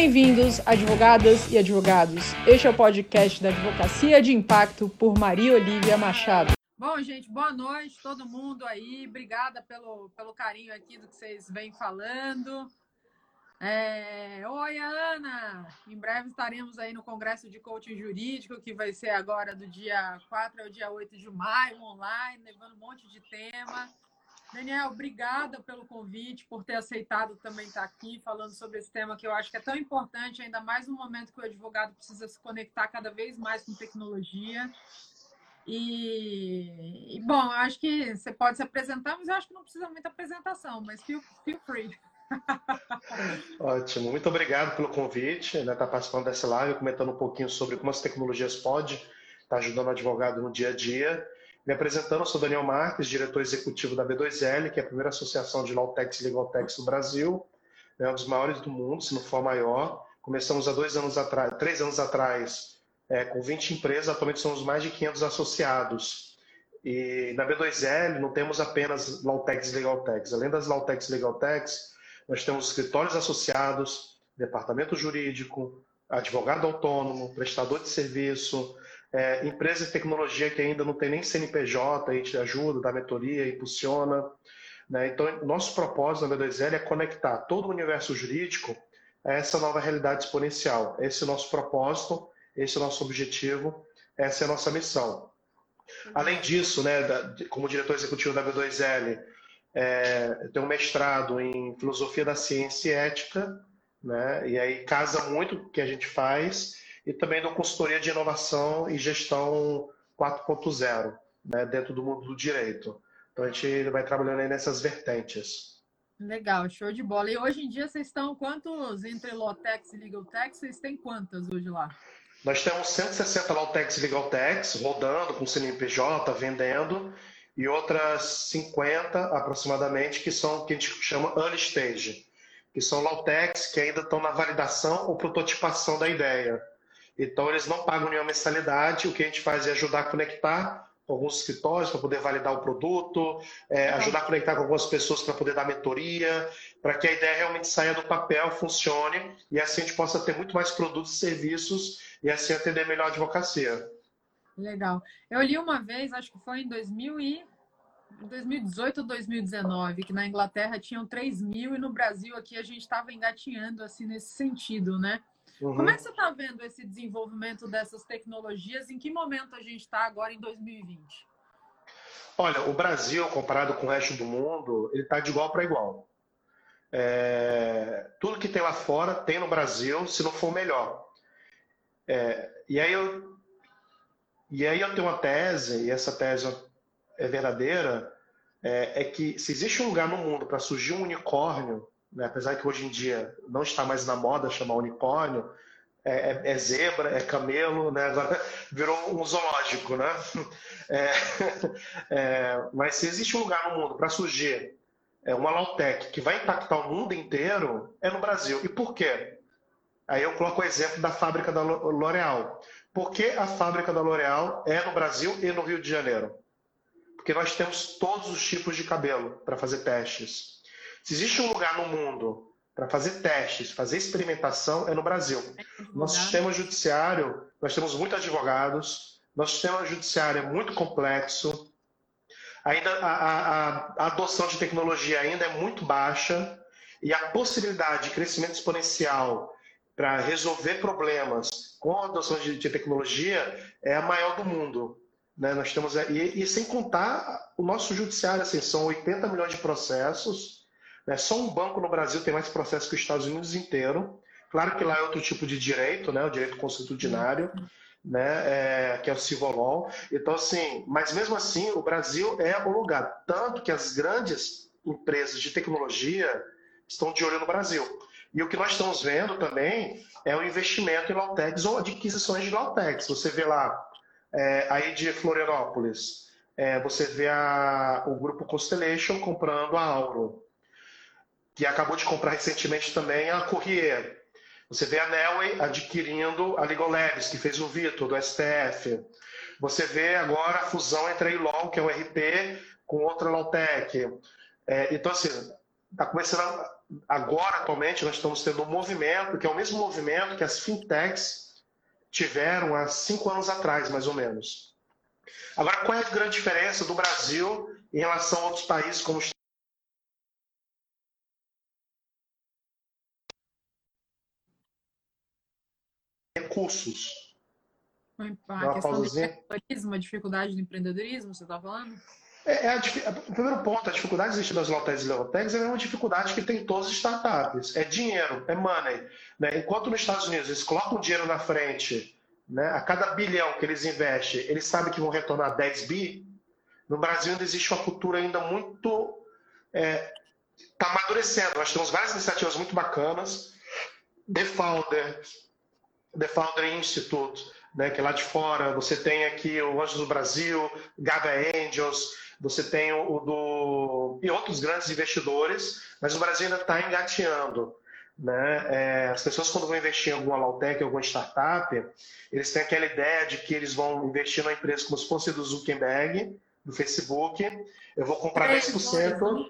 Bem-vindos, advogadas e advogados. Este é o podcast da Advocacia de Impacto por Maria Olivia Machado. Bom, gente, boa noite, todo mundo aí. Obrigada pelo, pelo carinho aqui do que vocês vêm falando. É... Oi, Ana! Em breve estaremos aí no Congresso de Coaching Jurídico, que vai ser agora do dia 4 ao dia 8 de maio, online, levando um monte de tema. Daniel, obrigada pelo convite, por ter aceitado também estar aqui falando sobre esse tema que eu acho que é tão importante, ainda mais no momento que o advogado precisa se conectar cada vez mais com tecnologia. E, e bom, eu acho que você pode se apresentar, mas eu acho que não precisa muita apresentação, mas feel, feel free. Ótimo, muito obrigado pelo convite, né, estar tá participando dessa live, comentando um pouquinho sobre como as tecnologias podem estar tá ajudando o advogado no dia a dia. Me apresentando, sou Daniel Marques, diretor executivo da B2L, que é a primeira associação de Lawtex e Legaltex do Brasil, é um dos maiores do mundo, se não for maior. Começamos há dois anos atrás, três anos atrás, é, com 20 empresas, atualmente somos mais de 500 associados. E na B2L não temos apenas Lawtex e Legaltex. Além das Lawtex e Legaltex, nós temos escritórios associados, departamento jurídico, advogado autônomo, prestador de serviço, é, empresa de tecnologia que ainda não tem nem CNPJ, a gente ajuda, dá mentoria, impulsiona. Né? Então, nosso propósito na B2L é conectar todo o universo jurídico a essa nova realidade exponencial. Esse é o nosso propósito, esse é o nosso objetivo, essa é a nossa missão. Além disso, né, como diretor executivo da B2L, é, eu tenho um mestrado em filosofia da ciência e ética, né, e aí casa muito o que a gente faz e também dou consultoria de inovação e gestão 4.0, né, dentro do mundo do direito. Então a gente vai trabalhando aí nessas vertentes. Legal, show de bola. E hoje em dia vocês estão quantos entre Lotex e Legaltex? Vocês têm quantas hoje lá? Nós temos 160 Lotex e Legaltex rodando com CNPJ, vendendo, e outras 50 aproximadamente que são que a gente chama early stage, que são Lautex que ainda estão na validação ou prototipação da ideia. Então, eles não pagam nenhuma mensalidade. O que a gente faz é ajudar a conectar com alguns escritórios para poder validar o produto, é, ajudar a conectar com algumas pessoas para poder dar mentoria, para que a ideia realmente saia do papel, funcione e assim a gente possa ter muito mais produtos e serviços e assim atender melhor a advocacia. Legal. Eu li uma vez, acho que foi em 2000 e 2018 ou 2019, que na Inglaterra tinham 3 mil e no Brasil aqui a gente estava engatinhando assim nesse sentido, né? Uhum. Como é que você está vendo esse desenvolvimento dessas tecnologias? Em que momento a gente está agora em 2020? Olha, o Brasil, comparado com o resto do mundo, ele está de igual para igual. É... tudo que tem lá fora tem no Brasil, se não for melhor. É... e, aí eu... e aí eu tenho uma tese, e essa tese é verdadeira, é, é que se existe um lugar no mundo para surgir um unicórnio, né? apesar que hoje em dia não está mais na moda chamar unicórnio, é, é, é zebra, é camelo, né? agora virou um zoológico. Né? É, é, mas se existe um lugar no mundo para surgir é, uma Lautec que vai impactar o mundo inteiro, é no Brasil. E por quê? Aí eu coloco o exemplo da fábrica da L'Oréal. Por que a fábrica da L'Oréal é no Brasil e no Rio de Janeiro? Porque nós temos todos os tipos de cabelo para fazer testes. Se existe um lugar no mundo para fazer testes, fazer experimentação, é no Brasil. Nosso sistema judiciário, nós temos muitos advogados, nosso sistema judiciário é muito complexo, ainda a, a, a adoção de tecnologia ainda é muito baixa e a possibilidade de crescimento exponencial para resolver problemas com a adoção de, de, tecnologia é a maior do mundo. Né? Nós temos e, e sem contar o nosso judiciário, assim, são 80 milhões de processos né? Só um banco no Brasil tem mais processos que os Estados Unidos inteiro. Claro que lá é outro tipo de direito, né? o direito constitucionário, né? É, que é o civil law. Então, assim, mas mesmo assim, o Brasil é o lugar. Tanto que as grandes empresas de tecnologia estão de olho no Brasil. E o que nós estamos vendo também é o investimento em Lautex ou adquisições de Lautex. Você vê lá, é, aí de Florianópolis, é, você vê a, o grupo Constellation comprando a Auro que acabou de comprar recentemente também a Corriere. Você vê a Nelway adquirindo a Labs, que fez o Vitor, do STF. Você vê agora a fusão entre a Ilol, que é o RP, com outra Lawtech. É, então, assim, está começando agora, atualmente, nós estamos tendo um movimento, que é o mesmo movimento que as fintechs tiveram há cinco anos atrás, mais ou menos. Agora, qual é a grande diferença do Brasil em relação a outros países como os recursos. A questão do empreendedorismo, a dificuldade do empreendedorismo, você está falando? É, é a, o primeiro ponto, a dificuldade existente das Lotex e Leotex é uma dificuldade que tem todas as startups. É dinheiro, é money. Né? Enquanto nos Estados Unidos eles colocam dinheiro na frente, né? a cada bilhão que eles investem, eles sabem que vão retornar 10 bi, no Brasil ainda existe uma cultura ainda muito... Está é, tá amadurecendo. Nós temos várias iniciativas muito bacanas. The Founder, The Founder Institute, né, que é lá de fora. Você tem aqui o Anjos do Brasil, Gaga Angels, você tem o do. e outros grandes investidores, mas o Brasil ainda está engateando. Né? É, as pessoas, quando vão investir em alguma Lautec, alguma startup, eles têm aquela ideia de que eles vão investir numa empresa como se fosse do Zuckerberg, do Facebook. Eu vou comprar 10%.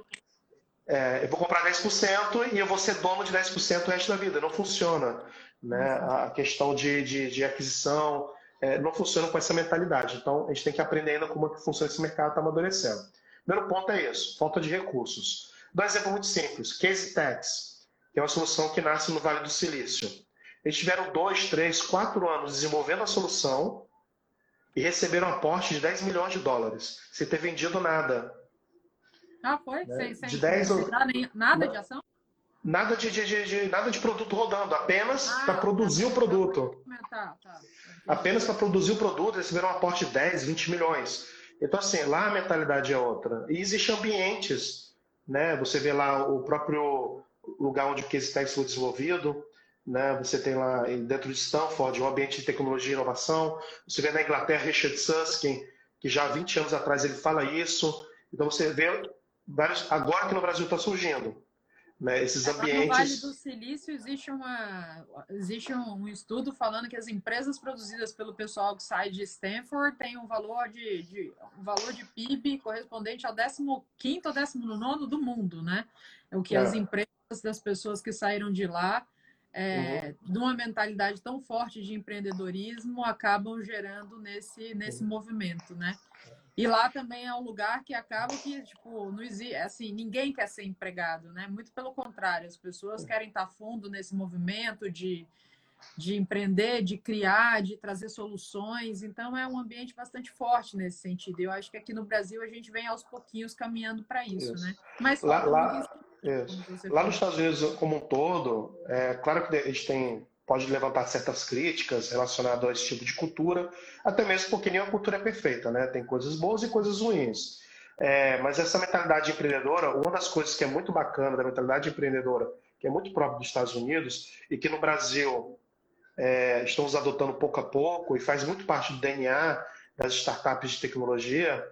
É, eu vou comprar 10% e eu vou ser dono de 10% o resto da vida. Não funciona né? A questão de, de, de aquisição é, não funciona com essa mentalidade. Então, a gente tem que aprender ainda como é que funciona esse mercado, está amadurecendo. Primeiro ponto é isso, falta de recursos. Dá um exemplo muito simples, Case Tax, que é uma solução que nasce no Vale do Silício. Eles tiveram dois, três, quatro anos desenvolvendo a solução e receberam um aporte de 10 milhões de dólares, sem ter vendido nada. Ah, foi? Né? Sem, sem, de 10 sem nada de ação? Nada de, de, de, de, nada de produto rodando, apenas ah, para produzir o produto. Tá, tá. Apenas para produzir o produto, eles tiveram um aporte de 10, 20 milhões. Então, assim, lá a mentalidade é outra. E existem ambientes, né? Você vê lá o próprio lugar onde o Case Tech foi desenvolvido, né? Você tem lá dentro de Stanford um ambiente de tecnologia e inovação. Você vê na Inglaterra Richard Susskind, que já há 20 anos atrás ele fala isso. Então você vê vários, agora que no Brasil está surgindo né, esses ambientes. No Vale do Silício existe, uma, existe um estudo falando que as empresas produzidas pelo pessoal que sai de Stanford têm um valor de, de um valor de PIB correspondente ao 15 ou 19 do mundo, né? É o que é. as empresas das pessoas que saíram de lá, é, uhum. de uma mentalidade tão forte de empreendedorismo, acabam gerando nesse, nesse uhum. movimento, né? E lá também é um lugar que acaba que, tipo, não existe, assim, ninguém quer ser empregado, né? Muito pelo contrário, as pessoas querem estar fundo nesse movimento de, de empreender, de criar, de trazer soluções. Então é um ambiente bastante forte nesse sentido. Eu acho que aqui no Brasil a gente vem aos pouquinhos caminhando para isso, isso, né? Mas lá, lá, isso. lá nos Estados Unidos como um todo, é claro que a gente tem pode levantar certas críticas relacionadas a esse tipo de cultura, até mesmo porque nenhuma cultura é perfeita, né? Tem coisas boas e coisas ruins. É, mas essa mentalidade empreendedora, uma das coisas que é muito bacana da mentalidade empreendedora, que é muito própria dos Estados Unidos e que no Brasil é, estamos adotando pouco a pouco e faz muito parte do DNA das startups de tecnologia,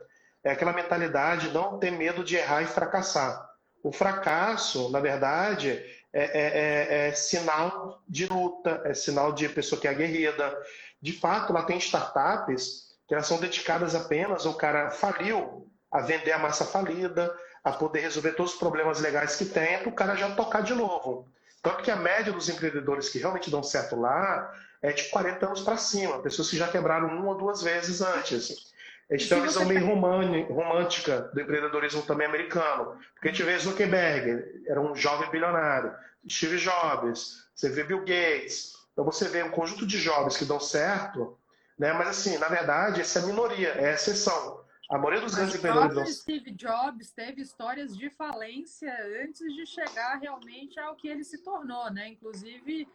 é aquela mentalidade de não ter medo de errar e fracassar. O fracasso, na verdade, é, é, é, é, sinal de luta, é sinal de pessoa que é aguerrida. De fato, lá tem startups que elas são dedicadas apenas ao cara faliu, a vender a massa falida, a poder resolver todos os problemas legais que tem, para o cara já tocar de novo. Tanto que a média dos empreendedores que realmente dão certo lá é de 40 anos para cima, pessoas que já quebraram uma ou duas vezes antes. A gente tem uma visão meio romântica do empreendedorismo também americano. Porque a gente vê Zuckerberg, era um jovem bilionário. Steve Jobs, você vê Bill Gates. Então você vê um conjunto de jovens que dão certo, né? mas assim, na verdade, essa é a minoria, é a exceção. A maioria dos grandes empreendedores. O Steve Jobs teve histórias de falência antes de chegar realmente ao que ele se tornou, né? Inclusive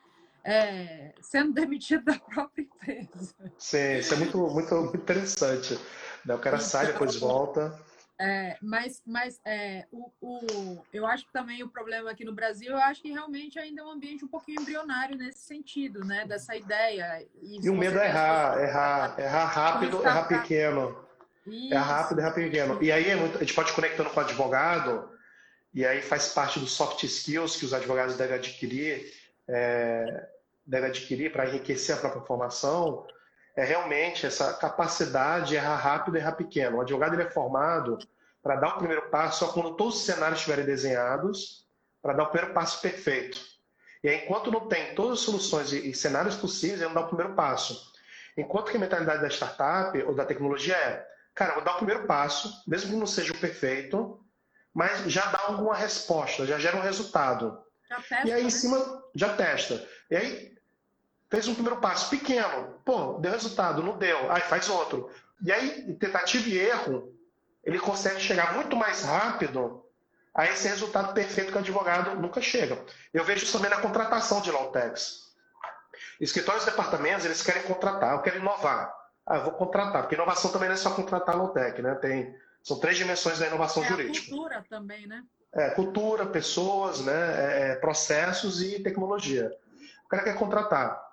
é, sendo demitido da própria empresa. Sim, isso é muito, muito, muito interessante. Né? O cara então, sai, depois volta. É, mas mas é, o, o, eu acho que também o problema aqui no Brasil, eu acho que realmente ainda é um ambiente um pouquinho embrionário nesse sentido, né? Dessa ideia. E, e o medo é errar, errar, errar rápido, errar pequeno. Isso. É rápido, errar pequeno. E aí é muito, a gente pode conectando com o advogado, e aí faz parte dos soft skills que os advogados devem adquirir, é, devem adquirir para enriquecer a própria formação é realmente essa capacidade de errar rápido e errar pequeno. O advogado ele é formado para dar o primeiro passo só quando todos os cenários estiverem desenhados para dar o primeiro passo perfeito. E aí, enquanto não tem todas as soluções e, cenários possíveis, ele não dá o primeiro passo. Enquanto que a mentalidade da startup ou da tecnologia é, cara, vou dar o primeiro passo, mesmo que não seja o perfeito, mas já dá alguma resposta, já gera um resultado. Testa, e aí, em né? cima, já testa. E aí, fez um primeiro passo pequeno, pô, deu resultado, não deu, aí faz outro. E aí, tentativa e erro, ele consegue chegar muito mais rápido a esse resultado perfeito que o advogado nunca chega. Eu vejo isso também na contratação de Lautex. Escritórios e departamentos, eles querem contratar, querem inovar. Ah, eu vou contratar, porque inovação também não é só contratar Lautec, né? Tem, são três dimensões da inovação é jurídica. cultura também, né? É, cultura, pessoas, né? É, é, processos e tecnologia. O cara quer contratar.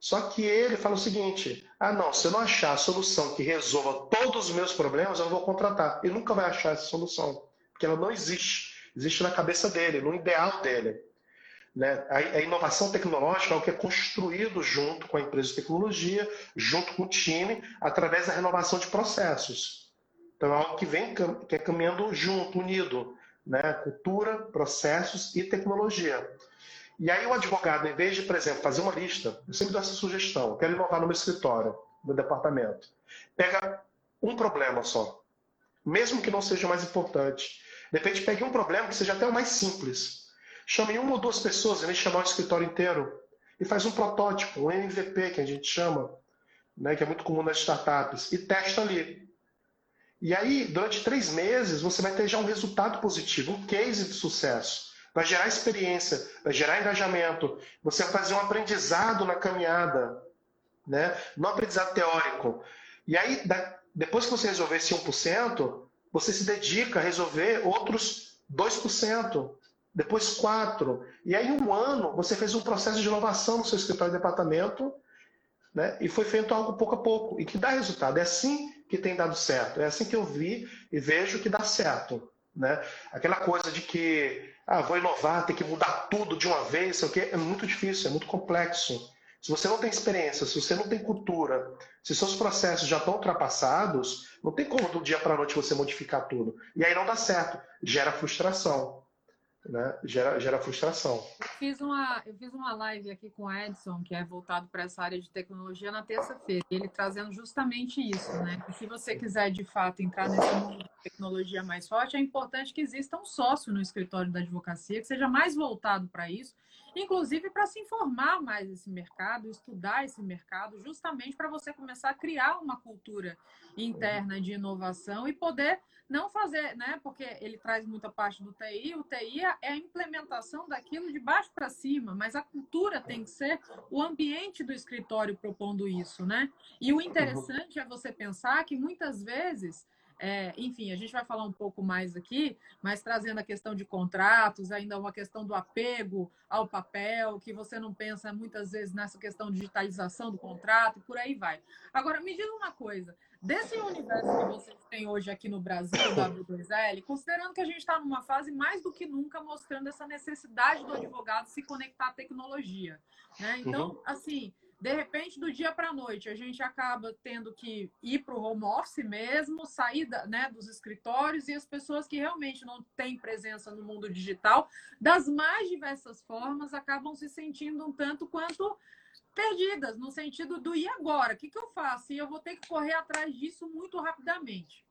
Só que ele fala o seguinte: ah, não, se eu não achar a solução que resolva todos os meus problemas, eu não vou contratar. Ele nunca vai achar essa solução porque ela não existe. Existe na cabeça dele, no ideal dele. Né? A, inovação tecnológica é o que é construído junto com a empresa de tecnologia, junto com o time, através da renovação de processos. Então é algo que vem que é caminhando junto, unido, né? Cultura, processos e tecnologia. E aí o advogado, em vez de, por exemplo, fazer uma lista, eu sempre dou essa sugestão, quero inovar no meu escritório, no departamento. Pega um problema só, mesmo que não seja o mais importante. De repente, pegue um problema que seja até o mais simples. Chame uma ou duas pessoas, em vez de chamar o escritório inteiro, e faz um protótipo, um MVP, que a gente chama, né, que é muito comum nas startups, e testa ali. E aí, durante três meses, você vai ter já um resultado positivo, um case de sucesso. Vai gerar experiência, vai gerar engajamento. Você vai fazer um aprendizado na caminhada, né? não aprendizado teórico. E aí, depois que você resolver esse 1%, você se dedica a resolver outros 2%, depois 4%. E aí, um ano, você fez um processo de inovação no seu escritório de departamento né? e foi feito algo pouco a pouco, e que dá resultado. É assim que tem dado certo. É assim que eu vi e vejo que dá certo. Né? Aquela coisa de que ah, vou inovar, tem que mudar tudo de uma vez, o quê, é muito difícil, é muito complexo. Se você não tem experiência, se você não tem cultura, se seus processos já estão ultrapassados, não tem como do dia para a noite você modificar tudo. E aí não dá certo, gera frustração. Né? Gera, gera frustração. Eu fiz, uma, eu fiz uma live aqui com o Edson, que é voltado para essa área de tecnologia, na terça-feira. Ele trazendo justamente isso, né? Que se você quiser de fato entrar nesse mundo de tecnologia mais forte, é importante que exista um sócio no escritório da advocacia que seja mais voltado para isso inclusive para se informar mais desse mercado, estudar esse mercado, justamente para você começar a criar uma cultura interna de inovação e poder não fazer, né? Porque ele traz muita parte do TI, o TI é a implementação daquilo de baixo para cima, mas a cultura tem que ser o ambiente do escritório propondo isso, né? E o interessante é você pensar que muitas vezes é, enfim, a gente vai falar um pouco mais aqui, mas trazendo a questão de contratos, ainda uma questão do apego ao papel, que você não pensa muitas vezes nessa questão de digitalização do contrato, e por aí vai. Agora, me diga uma coisa: desse universo que vocês têm hoje aqui no Brasil, da W2L, considerando que a gente está numa fase mais do que nunca mostrando essa necessidade do advogado se conectar à tecnologia. Né? Então, uhum. assim de repente, do dia para a noite, a gente acaba tendo que ir para o home office mesmo, sair da, né, dos escritórios e as pessoas que realmente não têm presença no mundo digital, das mais diversas formas, acabam se sentindo um tanto quanto perdidas, no sentido do e agora? O que, que eu faço? E eu vou ter que correr atrás disso muito rapidamente.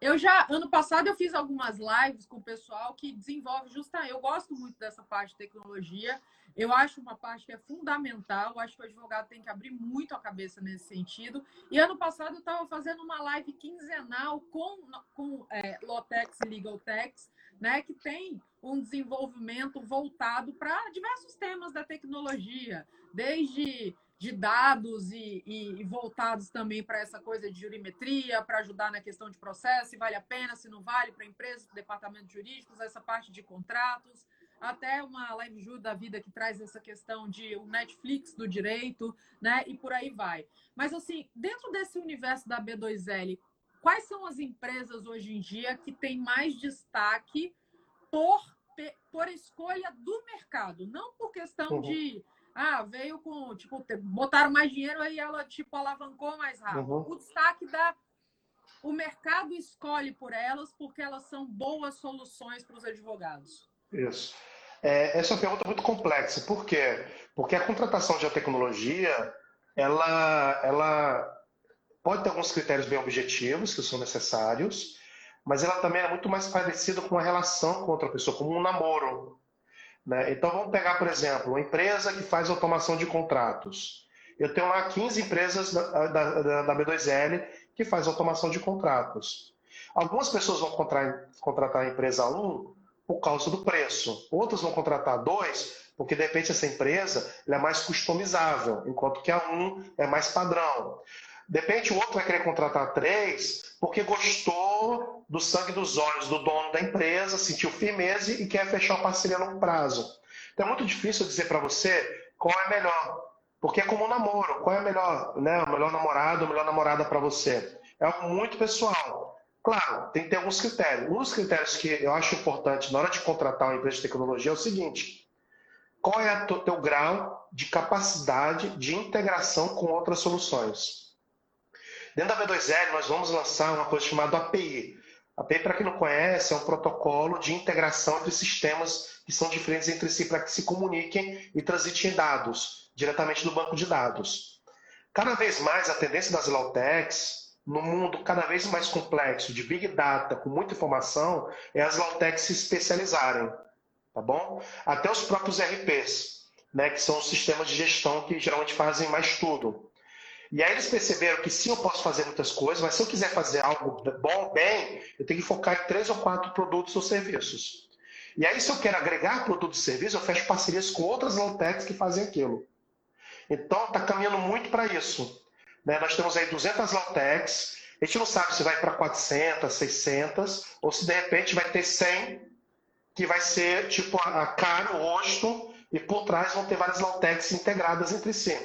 Eu já, ano passado, eu fiz algumas lives com o pessoal que desenvolve justamente. Eu gosto muito dessa parte de tecnologia. Eu acho uma parte que é fundamental. Acho que o advogado tem que abrir muito a cabeça nesse sentido. E ano passado eu estava fazendo uma live quinzenal com, com é, Lotex e Legaltex, né, que tem um desenvolvimento voltado para diversos temas da tecnologia, desde de dados e, e, voltados também para essa coisa de jurimetria, para ajudar na questão de processo, se vale a pena, se não vale para empresas, departamentos jurídicos, essa parte de contratos, até uma live Ju da vida que traz essa questão de o Netflix do direito, né? E por aí vai. Mas assim, dentro desse universo da B2L, quais são as empresas hoje em dia que têm mais destaque por, por escolha do mercado, não por questão uhum. de ah, veio com, tipo, botaram mais dinheiro aí ela, tipo, alavancou mais rápido. Uhum. O destaque da. O mercado escolhe por elas porque elas são boas soluções para os advogados. Isso. É, essa é uma pergunta muito complexa. Por quê? Porque a contratação de tecnologia, ela, ela pode ter alguns critérios bem objetivos que são necessários, mas ela também é muito mais parecida com uma relação com outra pessoa, como um namoro. Né? Então vamos pegar, por exemplo, uma empresa que faz automação de contratos. Eu tenho lá 15 empresas da, da, da B2L que faz automação de contratos. Algumas pessoas vão contratar, contratar a empresa 1 por causa do preço. Outras vão contratar dois porque de repente essa empresa é mais customizável, enquanto que a 1 é mais padrão. De repente o outro vai querer contratar três porque gostou do sangue dos olhos do dono da empresa, sentiu firmeza e quer fechar uma parceria a longo prazo. Então é muito difícil dizer para você qual é melhor. Porque é como um namoro. Qual é o melhor, né, o melhor namorado, a melhor namorada para você? É algo muito pessoal. Claro, tem que ter alguns critérios. Um dos critérios que eu acho importante na hora de contratar uma empresa de tecnologia é o seguinte: qual é o teu grau de capacidade de integração com outras soluções? Dentro da V2L, nós vamos lançar uma coisa chamada API. API, para quem não conhece, é um protocolo de integração entre sistemas que são diferentes entre si para que se comuniquem e transitem dados diretamente do banco de dados. Cada vez mais a tendência das Lautechs no mundo cada vez mais complexo de Big Data, com muita informação, é as Lautechs se especializarem, tá bom? Até os próprios RPs, né, que são os sistemas de gestão que geralmente fazem mais tudo. E aí eles perceberam que sim, eu posso fazer muitas coisas, mas se eu quiser fazer algo bom, bem, eu tenho que focar em três ou quatro produtos ou serviços. E aí, se eu quero agregar produtos e serviços, eu fecho parcerias com outras Lautechs que fazem aquilo. Então, está caminhando muito para isso. Né? Nós temos aí 200 Lautecs, a gente não sabe se vai para 400, 600, ou se de repente vai ter 100, que vai ser tipo a cara, o rosto, e por trás vão ter várias Lautecs integradas entre si.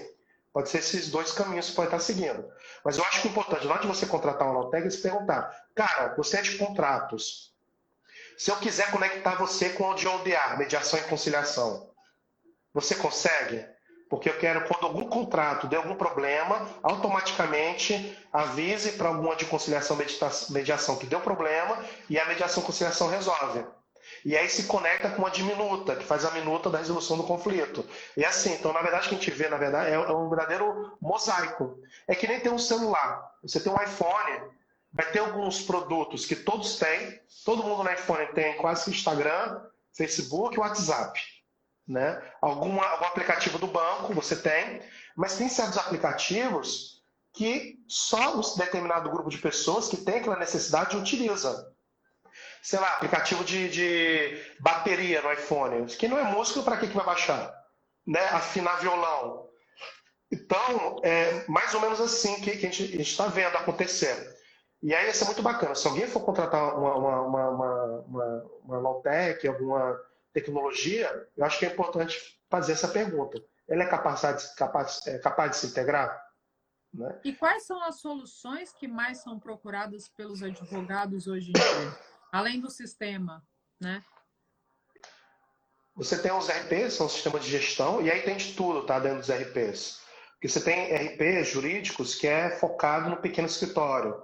Pode ser esses dois caminhos que pode estar seguindo. Mas eu acho que é importante, na hora de você contratar uma Lautec, é se perguntar, cara, você é de contratos. Se eu quiser conectar você com o de mediação e conciliação, você consegue? Porque eu quero, quando algum contrato der algum problema, automaticamente avise para alguma de conciliação mediação que deu problema e a mediação conciliação resolve. E aí se conecta com a diminuta, que faz a minuta da resolução do conflito. E assim, então na verdade o que a gente vê, na verdade, é um verdadeiro mosaico. É que nem ter um celular. Você tem um iPhone, vai ter alguns produtos que todos têm, todo mundo no iPhone tem quase Instagram, Facebook e WhatsApp. Né? Algum aplicativo do banco você tem, mas tem certos aplicativos que só um determinado grupo de pessoas que tem aquela necessidade utiliza. Sei lá, aplicativo de, de bateria no iPhone. Que não é música, para que, que vai baixar? Né? Afinar violão. Então, é mais ou menos assim que, que a gente está vendo acontecer. E aí, isso é muito bacana. Se alguém for contratar uma, uma, uma, uma, uma, Lawtech, alguma tecnologia, eu acho que é importante fazer essa pergunta. Ela é capaz de, capaz, é capaz de se integrar? Né? E quais são as soluções que mais são procuradas pelos advogados hoje em dia? Além do sistema, né? Você tem os RPs, são sistemas de gestão, e aí tem de tudo, tá? Dentro dos RPs. Porque você tem RPs jurídicos que é focado no pequeno escritório,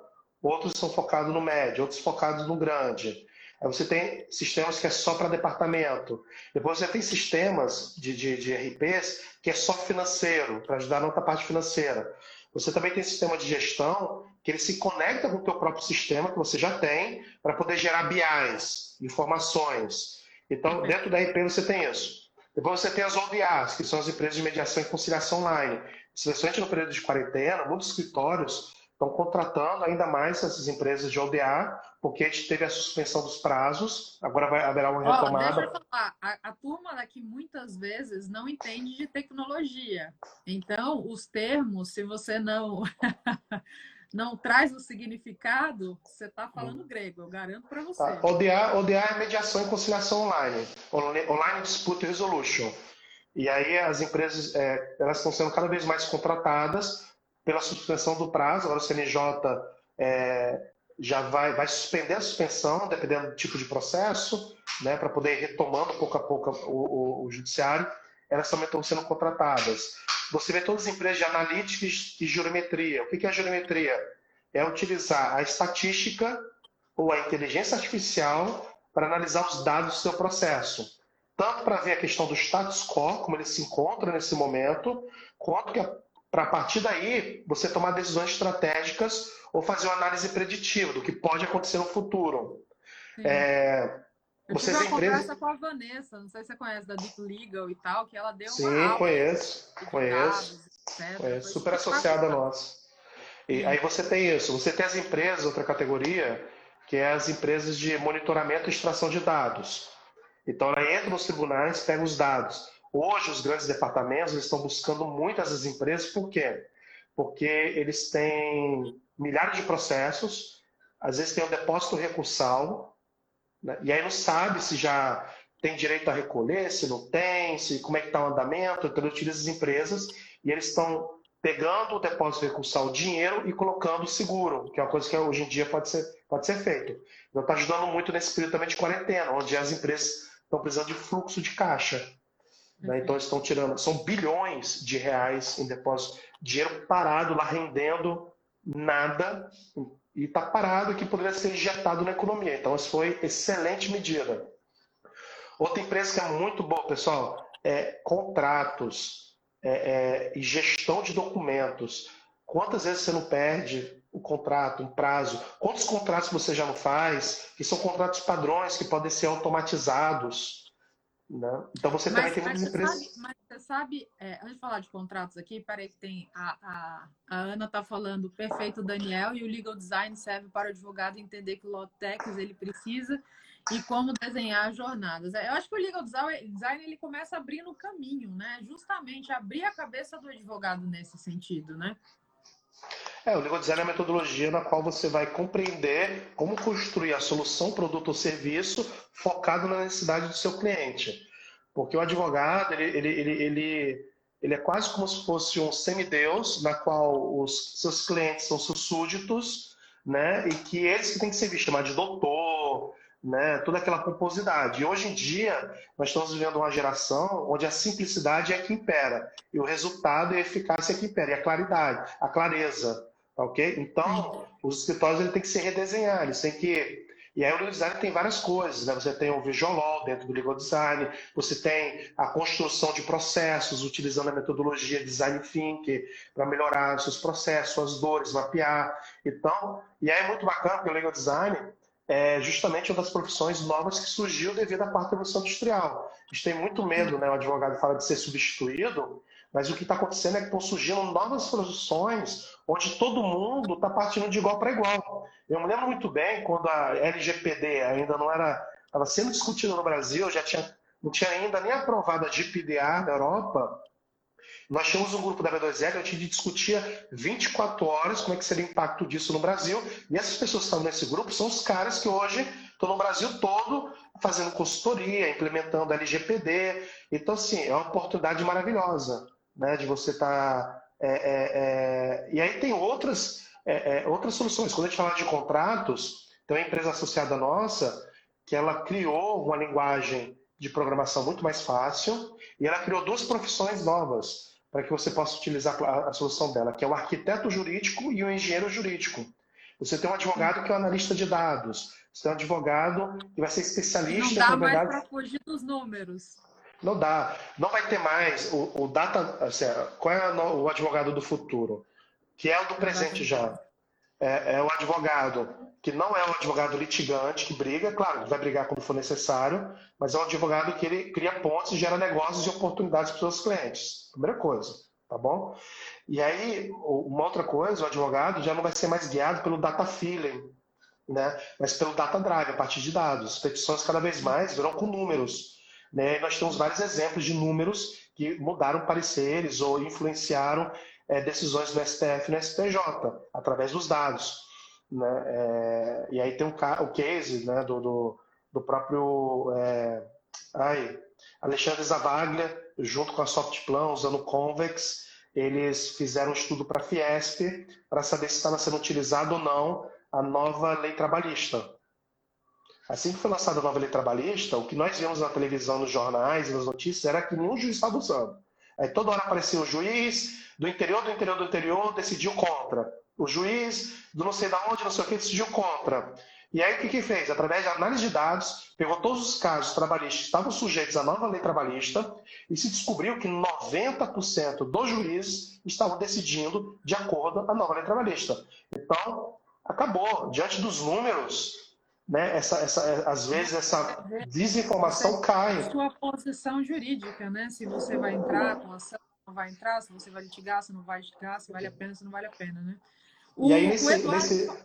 outros são focados no médio, outros focados no grande. Aí você tem sistemas que é só para departamento. Depois você tem sistemas de, de, de RPs que é só financeiro, para ajudar na outra parte financeira. Você também tem sistema de gestão que ele se conecta com o teu próprio sistema que você já tem para poder gerar BIs, informações. Então, dentro da RP você tem isso. Depois você tem as ODAs, que são as empresas de mediação e conciliação online. Especialmente no período de quarentena, muitos escritórios estão contratando ainda mais essas empresas de ODA, porque a gente teve a suspensão dos prazos, agora vai haverá uma retomada. Oh, deixa eu falar, a, a turma daqui muitas vezes não entende de tecnologia. Então, os termos, se você não não traz o significado, você está falando hum. grego, eu garanto para você. Tá. ODA, ODA é mediação e conciliação online, Online Dispute Resolution. E aí as empresas é, elas estão sendo cada vez mais contratadas pela suspensão do prazo. Agora o CNJ é, já vai, vai suspender a suspensão, dependendo do tipo de processo, né, para poder ir retomando pouco a pouco o, o, o, judiciário. Elas também estão sendo contratadas. Você vê todas as empresas de analítica e geometria. O que é a geometria? É utilizar a estatística ou a inteligência artificial para analisar os dados do seu processo. tanto para ver a questão do status quo, como ele se encontra nesse momento, quanto que para a partir daí você tomar decisões estratégicas ou fazer uma análise preditiva do que pode acontecer no futuro. É, eu vocês tive uma empresas... conversa com a Vanessa, não sei se você conhece, da Deep Legal e tal, que ela deu Sim, uma conheço, conheço. conheço super associada a nós. E aí você tem isso, você tem as empresas, outra categoria, que é as empresas de monitoramento e extração de dados. Então ela entra nos tribunais, pega os dados. Hoje os grandes departamentos estão buscando muito essas empresas, por quê? Porque eles têm milhares de processos, às vezes tem um depósito recursal, né? e aí não sabe se já tem direito a recolher, se não tem, se como é que está o andamento, então ele utiliza as empresas e eles estão pegando o depósito recursal, o dinheiro e colocando seguro, que é uma coisa que hoje em dia pode ser, pode ser feito. Então está ajudando muito nesse período também de quarentena, onde as empresas estão precisando de fluxo de caixa. Né? Então estão tirando, são bilhões de reais em depósito, dinheiro parado lá rendendo nada e está parado que poderia ser injetado na economia. Então, isso foi excelente medida. Outra empresa que é muito boa, pessoal, é contratos é, é, e gestão de documentos. Quantas vezes você não perde o contrato, um prazo? Quantos contratos você já não faz? Que são contratos padrões que podem ser automatizados. Né? Então você mas, também tem muitas empresas. Sabe, mas você sabe, é, antes de falar de contratos aqui, peraí que tem. A, a, a Ana está falando perfeito, Daniel, e o legal design serve para o advogado entender que Lotex ele precisa e como desenhar jornadas. É, eu acho que o legal design ele começa abrindo o caminho, né? Justamente abrir a cabeça do advogado nesse sentido, né? É, o legal design é a metodologia na qual você vai compreender como construir a solução, produto ou serviço focado na necessidade do seu cliente. Porque o advogado, ele, ele, ele, ele, ele é quase como se fosse um semideus, na qual os seus clientes são seus súditos, né? E que eles que têm que ser vistos, chamar de doutor, né? Toda aquela pomposidade. E hoje em dia, nós estamos vivendo uma geração onde a simplicidade é que impera. E o resultado e a eficácia é que impera. E a claridade, a clareza. Tá ok? Então, os escritórios ele tem que se redesenhar, eles têm que. E aí o legal design tem várias coisas, né? Você tem o visual law dentro do legal design, você tem a construção de processos utilizando a metodologia design thinking para melhorar os seus processos, suas dores, mapear. Então, e aí é muito bacana porque o legal design é justamente uma das profissões novas que surgiu devido à quarta revolução industrial. A gente tem muito medo, né? O advogado fala de ser substituído, mas o que está acontecendo é que estão surgindo novas profissões onde todo mundo está partindo de igual para igual. Eu me lembro muito bem quando a LGPD ainda não era, estava sendo discutida no Brasil, já tinha, não tinha ainda nem aprovado a GPDA na Europa. Nós tínhamos um grupo da B2L, a gente discutia 24 horas como é que seria o impacto disso no Brasil, e essas pessoas que estão nesse grupo são os caras que hoje estão no Brasil todo fazendo consultoria, implementando LGPD. Então, assim, é uma oportunidade maravilhosa né, de você estar. Tá, é, é, é... E aí tem outras, é, é, outras soluções. Quando a gente fala de contratos, tem uma empresa associada nossa que ela criou uma linguagem de programação muito mais fácil e ela criou duas profissões novas para que você possa utilizar a, a solução dela, que é o arquiteto jurídico e o engenheiro jurídico. Você tem um advogado que é um analista de dados, você tem um advogado que vai ser especialista Não dá mais para fugir dos números. Não dá. Não vai ter mais o, o data. Assim, qual é o advogado do futuro? Que é o do presente já. É, é, o advogado que não é um advogado litigante que briga, claro, vai brigar quando for necessário, mas é um advogado que ele cria pontos e gera negócios e oportunidades para os seus clientes. Primeira coisa, tá bom? E aí, uma outra coisa, o advogado já não vai ser mais guiado pelo data feeling, né? mas pelo data drive, a partir de dados. Petições cada vez mais virão com números. Né? Nós temos vários exemplos de números que mudaram pareceres ou influenciaram é, decisões do STF e no STJ, através dos dados. Né? É, e aí tem um, o case né, do, do, do próprio é, ai, Alexandre Zavaglia, junto com a Softplan, usando o Convex, eles fizeram um estudo para a Fiesp para saber se estava sendo utilizado ou não a nova lei trabalhista. Assim que foi lançada a nova lei trabalhista, o que nós vimos na televisão, nos jornais e nas notícias era que nenhum juiz estava usando. Aí toda hora aparecia um juiz do interior, do interior, do interior, decidiu contra. O juiz do não sei da onde, não sei o que, decidiu contra. E aí o que, que fez? Através de análise de dados, pegou todos os casos trabalhistas que estavam sujeitos à nova lei trabalhista e se descobriu que 90% dos juízes estavam decidindo de acordo com a nova lei trabalhista. Então, acabou. Diante dos números, né, essa, essa, às vezes essa desinformação cai. Sua posição jurídica, né? Se você vai entrar com ação, não vai entrar, se você vai litigar, se não vai litigar, se vale a pena, se não vale a pena, né? O, e aí, nesse, Eduardo... nesse,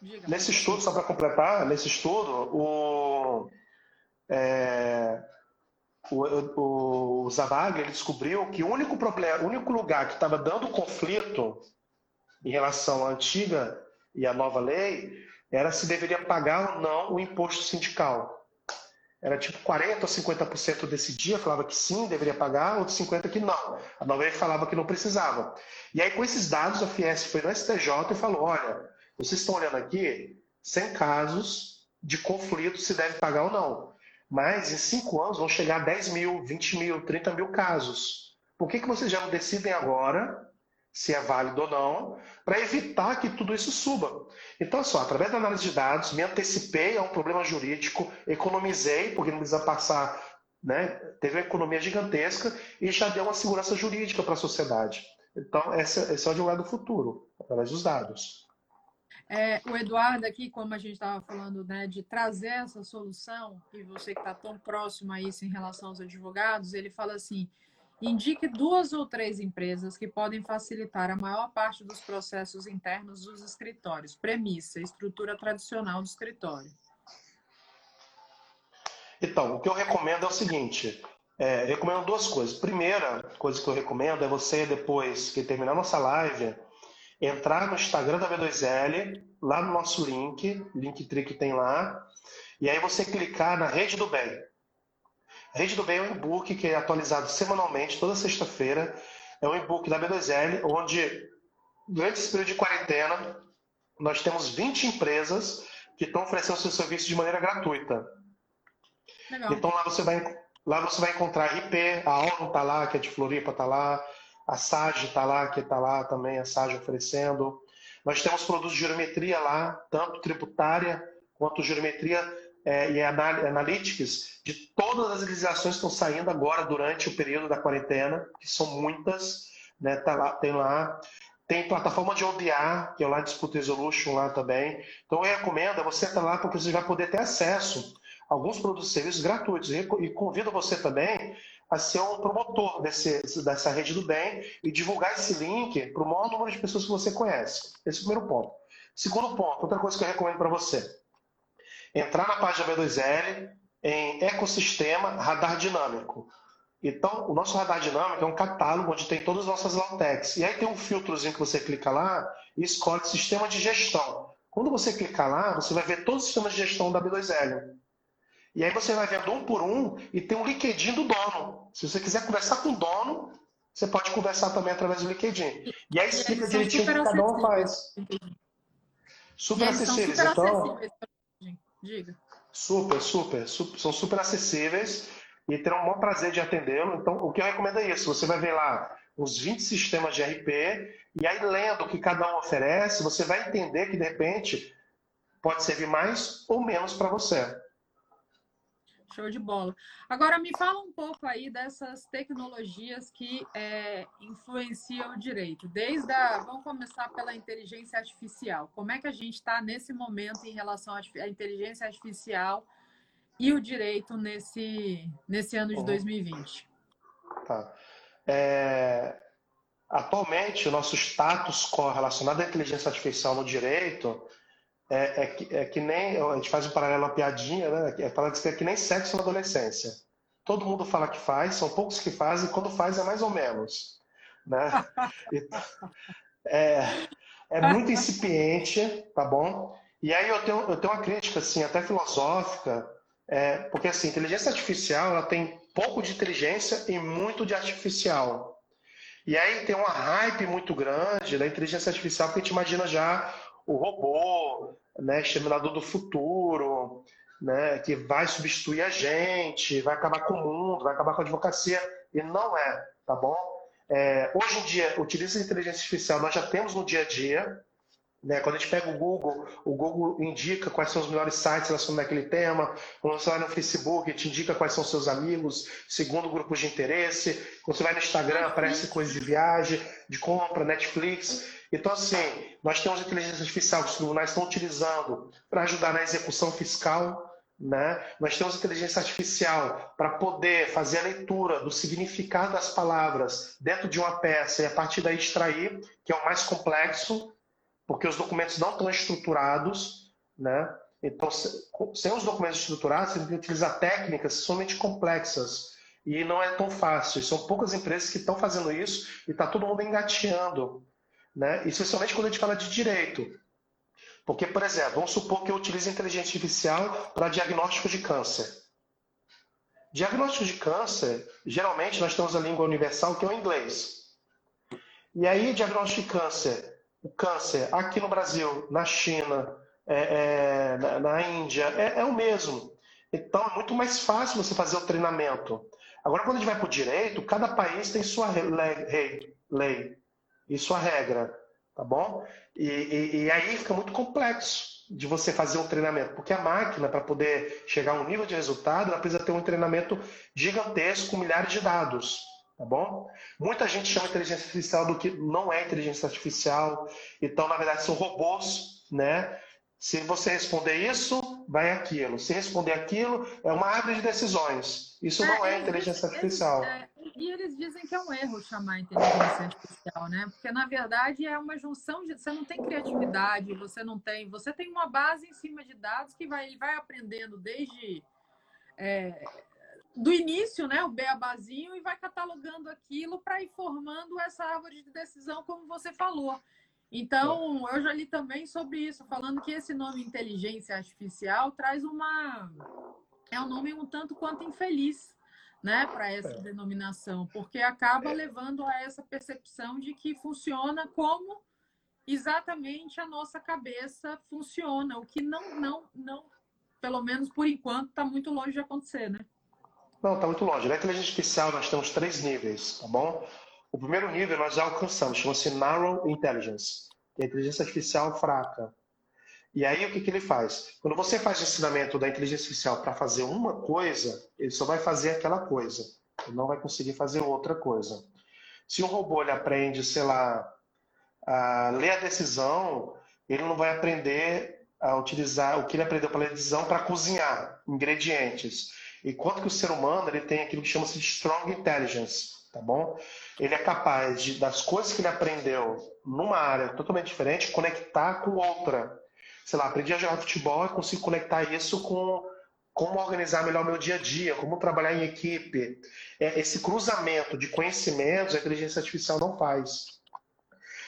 Diga. Nesse estudo, só para completar, nesse estudo, o, é, o, o, o ele descobriu que o único problema, o único lugar que estava dando conflito em relação à antiga e à nova lei era se deveria pagar ou não o imposto sindical. Era tipo 40% ou 50% decidia, falava que sim, deveria pagar, outros 50% que não. A lei falava que não precisava. E aí, com esses dados, a Fies foi no STJ e falou: olha, vocês estão olhando aqui 100 casos de conflito se deve pagar ou não. Mas em cinco anos vão chegar a 10 mil, 20 mil, 30 mil casos. Por que, que vocês já não decidem agora se é válido ou não, para evitar que tudo isso suba? Então, só, através da análise de dados, me antecipei a um problema jurídico, economizei, porque não precisa passar, né? teve uma economia gigantesca e já deu uma segurança jurídica para a sociedade. Então, esse, esse é o advogado do futuro, através dos dados. É, o Eduardo aqui, como a gente estava falando, né, de trazer essa solução, e você que está tão próximo a isso em relação aos advogados, ele fala assim, indique duas ou três empresas que podem facilitar a maior parte dos processos internos dos escritórios. Premissa, estrutura tradicional do escritório. Então, o que eu recomendo é o seguinte, é, recomendo duas coisas. Primeira coisa que eu recomendo é você, depois que terminar nossa live, entrar no Instagram da B2L, lá no nosso link, link que tem lá, e aí você clicar na Rede do Bem. A Rede do Bem é um e-book que é atualizado semanalmente, toda sexta-feira. É um e-book da B2L, onde, durante esse período de quarentena, nós temos 20 empresas que estão oferecendo seu serviço de maneira gratuita. Legal. Então lá você vai, lá você vai encontrar RP, a ONU está lá, que é de Floripa, está lá, a SAG está lá, que está lá também, a SAG oferecendo. Nós temos produtos de geometria lá, tanto tributária quanto geometria é, e analytics de todas as legislações que estão saindo agora durante o período da quarentena, que são muitas, né? Tá lá, tem lá. Tem plataforma de ODA, que é lá Dispute Resolution lá também. Então eu recomendo, você estar lá porque você vai poder ter acesso a alguns produtos e serviços gratuitos. E convido você também a ser um promotor desse, dessa rede do bem e divulgar esse link para o maior número de pessoas que você conhece. Esse é o primeiro ponto. Segundo ponto, outra coisa que eu recomendo para você. Entrar na página B2L em ecossistema radar dinâmico. Então, o nosso radar dinâmico é um catálogo onde tem todas as nossas Lautex. E aí tem um filtrozinho que você clica lá e escolhe sistema de gestão. Quando você clicar lá, você vai ver todos os sistemas de gestão da B2L. E aí você vai vendo um por um e tem um LinkedIn do dono. Se você quiser conversar com o dono, você pode conversar também através do LinkedIn. E aí explica direitinho o que cada um faz. Super acessíveis, então. Diga. Super, super, super, são super acessíveis e terão um bom prazer de atendê-lo. Então, o que eu recomendo é isso. Você vai ver lá os 20 sistemas de RP e aí lendo o que cada um oferece, você vai entender que de repente pode servir mais ou menos para você. Show de bola. Agora, me fala um pouco aí dessas tecnologias que é, influenciam o direito. Desde a. Vamos começar pela inteligência artificial. Como é que a gente está nesse momento em relação à inteligência artificial e o direito nesse, nesse ano de 2020? Tá. É, atualmente, o nosso status quo relacionado à inteligência artificial no direito é, é, que, é que nem. A gente faz um paralelo, uma piadinha, né? É é que nem sexo na adolescência. Todo mundo fala que faz, são poucos que fazem, quando faz é mais ou menos. Né? Então, é, é muito incipiente, tá bom? E aí eu tenho, eu tenho uma crítica, assim, até filosófica, é, porque assim, inteligência artificial ela tem pouco de inteligência e muito de artificial. E aí tem uma hype muito grande da inteligência artificial que a gente imagina já o robô, né, exterminador do futuro, né, que vai substituir a gente, vai acabar com o mundo, vai acabar com a advocacia, e não é, tá bom? É, hoje em dia, utiliza a inteligência artificial, nós já temos no dia a dia, Né? Quando a gente pega o Google, o Google indica quais são os melhores sites relacionados àquele tema. Quando você vai no Facebook, te indica quais são seus amigos, segundo grupos de interesse. Quando você vai no Instagram, aparece coisas de viagem, de compra, Netflix. Então, assim, nós temos inteligência artificial que os tribunais estão utilizando para ajudar na execução fiscal. Né? Nós temos inteligência artificial para poder fazer a leitura do significado das palavras dentro de uma peça e a partir daí extrair, que é o mais complexo, porque os documentos não estão estruturados, né? Então, sem os documentos estruturados, você tem que utilizar técnicas somente complexas e não é tão fácil. São poucas empresas que estão fazendo isso e está todo mundo engateando, né? Especialmente quando a gente fala de direito. Porque, por exemplo, vamos supor que eu utilize inteligência artificial para diagnóstico de câncer. Diagnóstico de câncer, geralmente nós temos a língua universal que é o inglês. E aí, diagnóstico de câncer, o câncer aqui no Brasil, na China, é, é, na, na, Índia, é, é, o mesmo. Então é muito mais fácil você fazer o treinamento. Agora, quando a gente vai para o direito, cada país tem sua lei, lei e sua regra, tá bom? E, e, e aí fica muito complexo de você fazer um treinamento, porque a máquina, para poder chegar a um nível de resultado, ela precisa ter um treinamento gigantesco com milhares de dados tá bom? Muita gente chama inteligência artificial do que não é inteligência artificial, então na verdade são robôs, né? Se você responder isso, vai aquilo. Se responder aquilo, é uma árvore de decisões. Isso não é, é inteligência eles, artificial. É, e eles dizem que é um erro chamar inteligência artificial, né? Porque na verdade é uma junção de você não tem criatividade, você não tem, você tem uma base em cima de dados que vai, vai aprendendo desde é, do início, né, o beabazinho, e vai catalogando aquilo para ir formando essa árvore de decisão, como você falou. Então, eu já li também sobre isso, falando que esse nome inteligência artificial traz uma. É um nome um tanto quanto infeliz, né, para essa é. denominação, porque acaba é. levando a essa percepção de que funciona como exatamente a nossa cabeça funciona, o que não, não, não, pelo menos por enquanto, está muito longe de acontecer, né? Não, está muito longe. Na inteligência artificial nós temos três níveis, tá bom? O primeiro nível nós já alcançamos, chama-se Narrow Intelligence, que é a inteligência artificial fraca. E aí o que, que ele faz? Quando você faz o ensinamento da inteligência artificial para fazer uma coisa, ele só vai fazer aquela coisa. Ele não vai conseguir fazer outra coisa. Se um robô ele aprende, sei lá, a ler a decisão, ele não vai aprender a utilizar o que ele aprendeu para a decisão para cozinhar ingredientes. Enquanto que o ser humano ele tem aquilo que chama-se de strong intelligence, tá bom? Ele é capaz de, das coisas que ele aprendeu numa área totalmente diferente, conectar com outra. Sei lá, aprendi a jogar futebol e consigo conectar isso com como organizar melhor meu dia a dia, como trabalhar em equipe. É, esse cruzamento de conhecimentos a inteligência artificial não faz.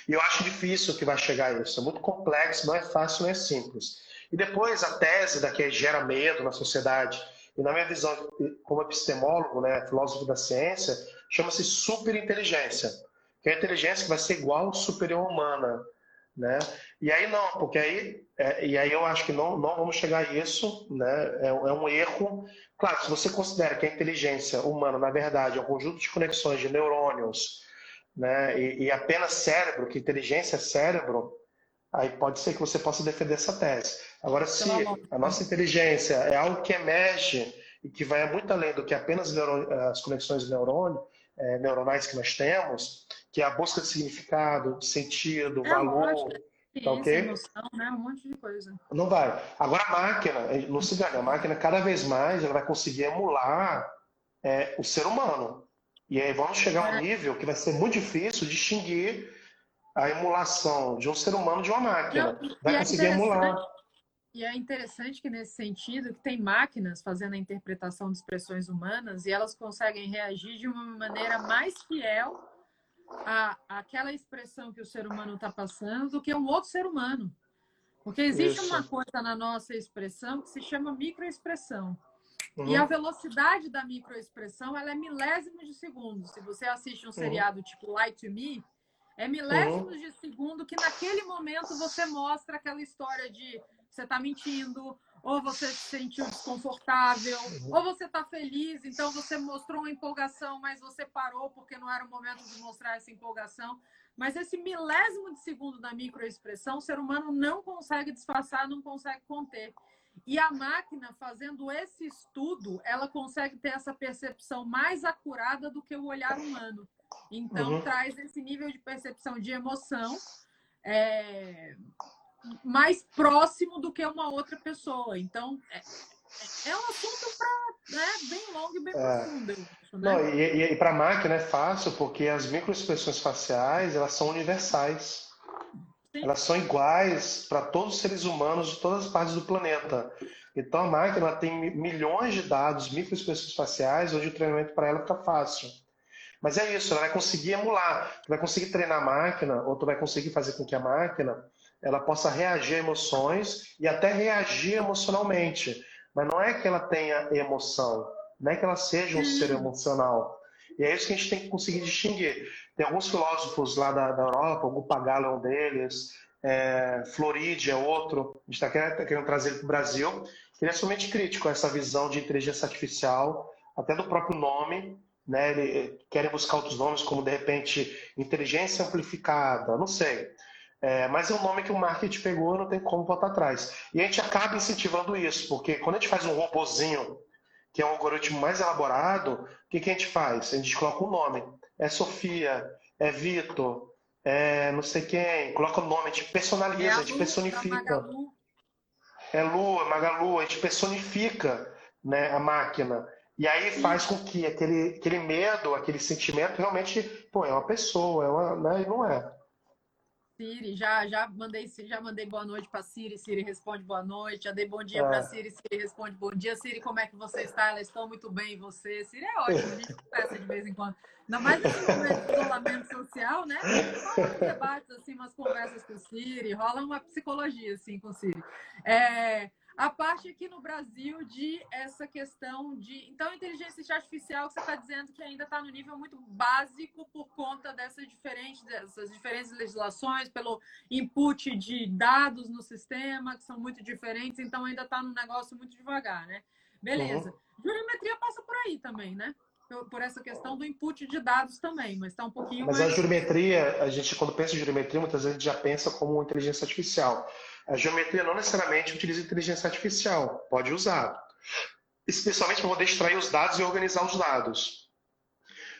E eu acho difícil que vai chegar a isso. É muito complexo, não é fácil, não é simples. E depois a tese da que gera medo na sociedade e na minha visão como epistemólogo, né, filósofo da ciência, chama-se superinteligência, que é a inteligência que vai ser igual superior humana, né? E aí não, porque aí é, e aí eu acho que não, não vamos chegar a isso, né? É, é, um erro. Claro, se você considera que a inteligência humana, na verdade, é um conjunto de conexões de neurônios, né? E, e apenas cérebro, que inteligência é cérebro, aí pode ser que você possa defender essa tese. Agora, se a nossa inteligência é algo que emerge e que vai muito além do que apenas as conexões neurônio, é, neuronais que nós temos, que é a busca de significado, sentido, é, valor, tá ok? Emoção, né? Um monte de coisa. Não vai. Agora a máquina, não se engane, a máquina cada vez mais ela vai conseguir emular é, o ser humano. E aí vamos chegar a um é. nível que vai ser muito difícil distinguir a emulação de um ser humano de uma máquina. Não, vai é conseguir emular. E é interessante que, nesse sentido, que tem máquinas fazendo a interpretação de expressões humanas e elas conseguem reagir de uma maneira mais fiel à, àquela expressão que o ser humano está passando do que um outro ser humano. Porque existe Isso. uma coisa na nossa expressão que se chama microexpressão. Uhum. E a velocidade da microexpressão ela é milésimos de segundo. Se você assiste um uhum. seriado tipo Lie to Me, é milésimos uhum. de segundo que naquele momento você mostra aquela história de você está mentindo, ou você se sentiu desconfortável, ou você está feliz, então você mostrou uma empolgação, mas você parou porque não era o momento de mostrar essa empolgação. mas esse milésimo de segundo da microexpressão, o ser humano não consegue disfarçar, não consegue conter. E a máquina, fazendo esse estudo, ela consegue ter essa percepção mais acurada do que o olhar humano. Então, uhum. traz esse nível de percepção de emoção é, mais próximo do que uma outra pessoa. Então, é, é um assunto pra, né, bem longo e bem é. profundo. Acho, né? Não, e, e, e para a máquina é fácil, porque as microexpressões faciais elas são universais. Sim. Elas são iguais para todos os seres humanos de todas as partes do planeta. Então a máquina tem milhões de dados, microexpressões faciais, onde o treinamento para ela fica fácil. Mas é isso, ela vai conseguir emular, tu vai conseguir treinar a máquina, ou tu vai conseguir fazer com que a máquina ela possa reagir a emoções e até reagir emocionalmente. Mas não é que ela tenha emoção, não é que ela seja um ser emocional. E é isso que a gente tem que conseguir distinguir. Tem alguns filósofos lá da, da Europa, o Gupagalo é um deles, é, Floride é outro, a gente está querendo, tá querendo, trazer ele para o Brasil, que ele é somente crítico a essa visão de inteligência artificial, até do próprio nome, né? Ele, querem buscar outros nomes, como de repente inteligência amplificada, não sei. É, mas é um nome que o marketing pegou, não tem como voltar atrás. E a gente acaba incentivando isso, porque quando a gente faz um robozinho, que é um algoritmo mais elaborado, o que, que a gente faz? A gente coloca um nome. É Sofia, é Vitor, é não sei quem, coloca o nome, a gente personaliza, é a, a gente personifica. É Lua, Magalu, a gente personifica né, a máquina. E aí faz com que aquele, aquele medo, aquele sentimento realmente, pô, é uma pessoa, é uma, né, e não é. Siri, já, já mandei já mandei boa noite para Siri, Siri responde boa noite, já dei bom dia é. para Siri, Siri responde bom dia, Siri, como é que você está? Ela estou muito bem, e você? Siri é ótimo, a gente conversa de vez em quando. Ainda mais nesse momento de isolamento social, né? Rola uns debates, assim, umas conversas com Siri, rola uma psicologia, assim, com Siri. É, a parte aqui no Brasil de essa questão de. Então, a inteligência artificial que você está dizendo que ainda está no nível muito básico por conta dessas diferentes, dessas diferentes legislações, pelo input de dados no sistema, que são muito diferentes, então ainda está num negócio muito devagar, né? Beleza. Uhum. Jurimetria passa por aí também, né? Por essa questão do input de dados também, mas está um pouquinho mas mais... a jurimetria, a gente quando pensa em jurimetria, muitas vezes a gente já pensa como inteligência artificial. A geometria não necessariamente utiliza inteligência artificial, pode usar, especialmente para poder extrair os dados e organizar os dados.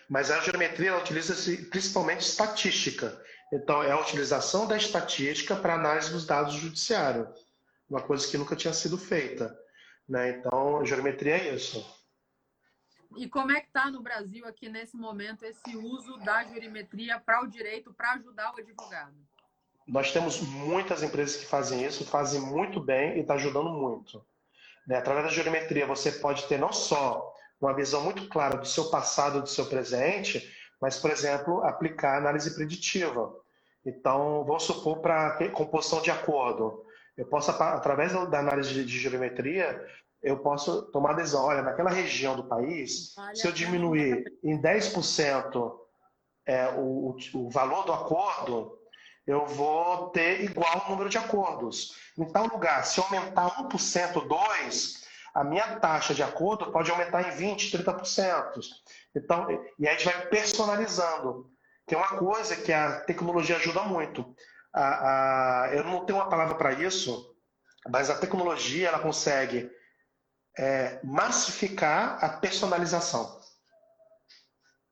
Mas a geometria utiliza principalmente estatística. Então, é a utilização da estatística para análise dos dados do judiciário, uma coisa que nunca tinha sido feita. Né? Então, a geometria é isso. E como é que está no Brasil aqui nesse momento esse uso da jurimetria para o direito, para ajudar o advogado? Nós temos muitas empresas que fazem isso, fazem muito bem e está ajudando muito. Né? Através da geometria, você pode ter não só uma visão muito clara do seu passado, do seu presente, mas, por exemplo, aplicar análise preditiva. Então, vamos supor para composição de acordo. Eu posso, através da análise de geometria, eu posso tomar decisão. Olha, naquela região do país, se eu diminuir em 10% é, o, o valor do acordo, eu vou ter igual o número de acordos. Em tal lugar, se aumentar 1%, 2%, a minha taxa de acordo pode aumentar em 20%, 30%. Então, e aí a gente vai personalizando. Tem uma coisa que a tecnologia ajuda muito. A, a, eu não tenho uma palavra para isso, mas a tecnologia ela consegue é, massificar a personalização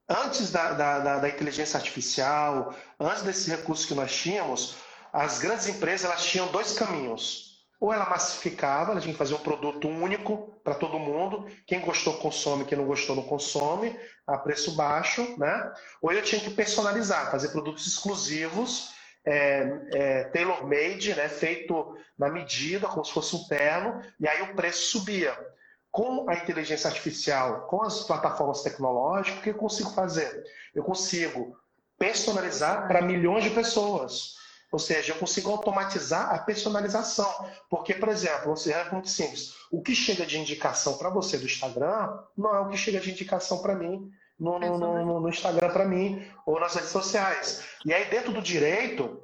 antes da, da, da, inteligência artificial, antes desses recursos que nós tínhamos, as grandes empresas elas tinham dois caminhos. Ou ela massificava, ela tinha que fazer um produto único para todo mundo. Quem gostou consome, quem não gostou não consome, a preço baixo, né? Ou eu tinha que personalizar, fazer produtos exclusivos, é, é, tailor-made, né? feito na medida, como se fosse um terno, e aí o preço subia com a inteligência artificial, com as plataformas tecnológicas, o que eu consigo fazer? Eu consigo personalizar para milhões de pessoas. Ou seja, eu consigo automatizar a personalização. Porque, por exemplo, você é muito simples. O que chega de indicação para você do Instagram não é o que chega de indicação para mim no, no, no, Instagram para mim ou nas redes sociais. E aí, dentro do direito,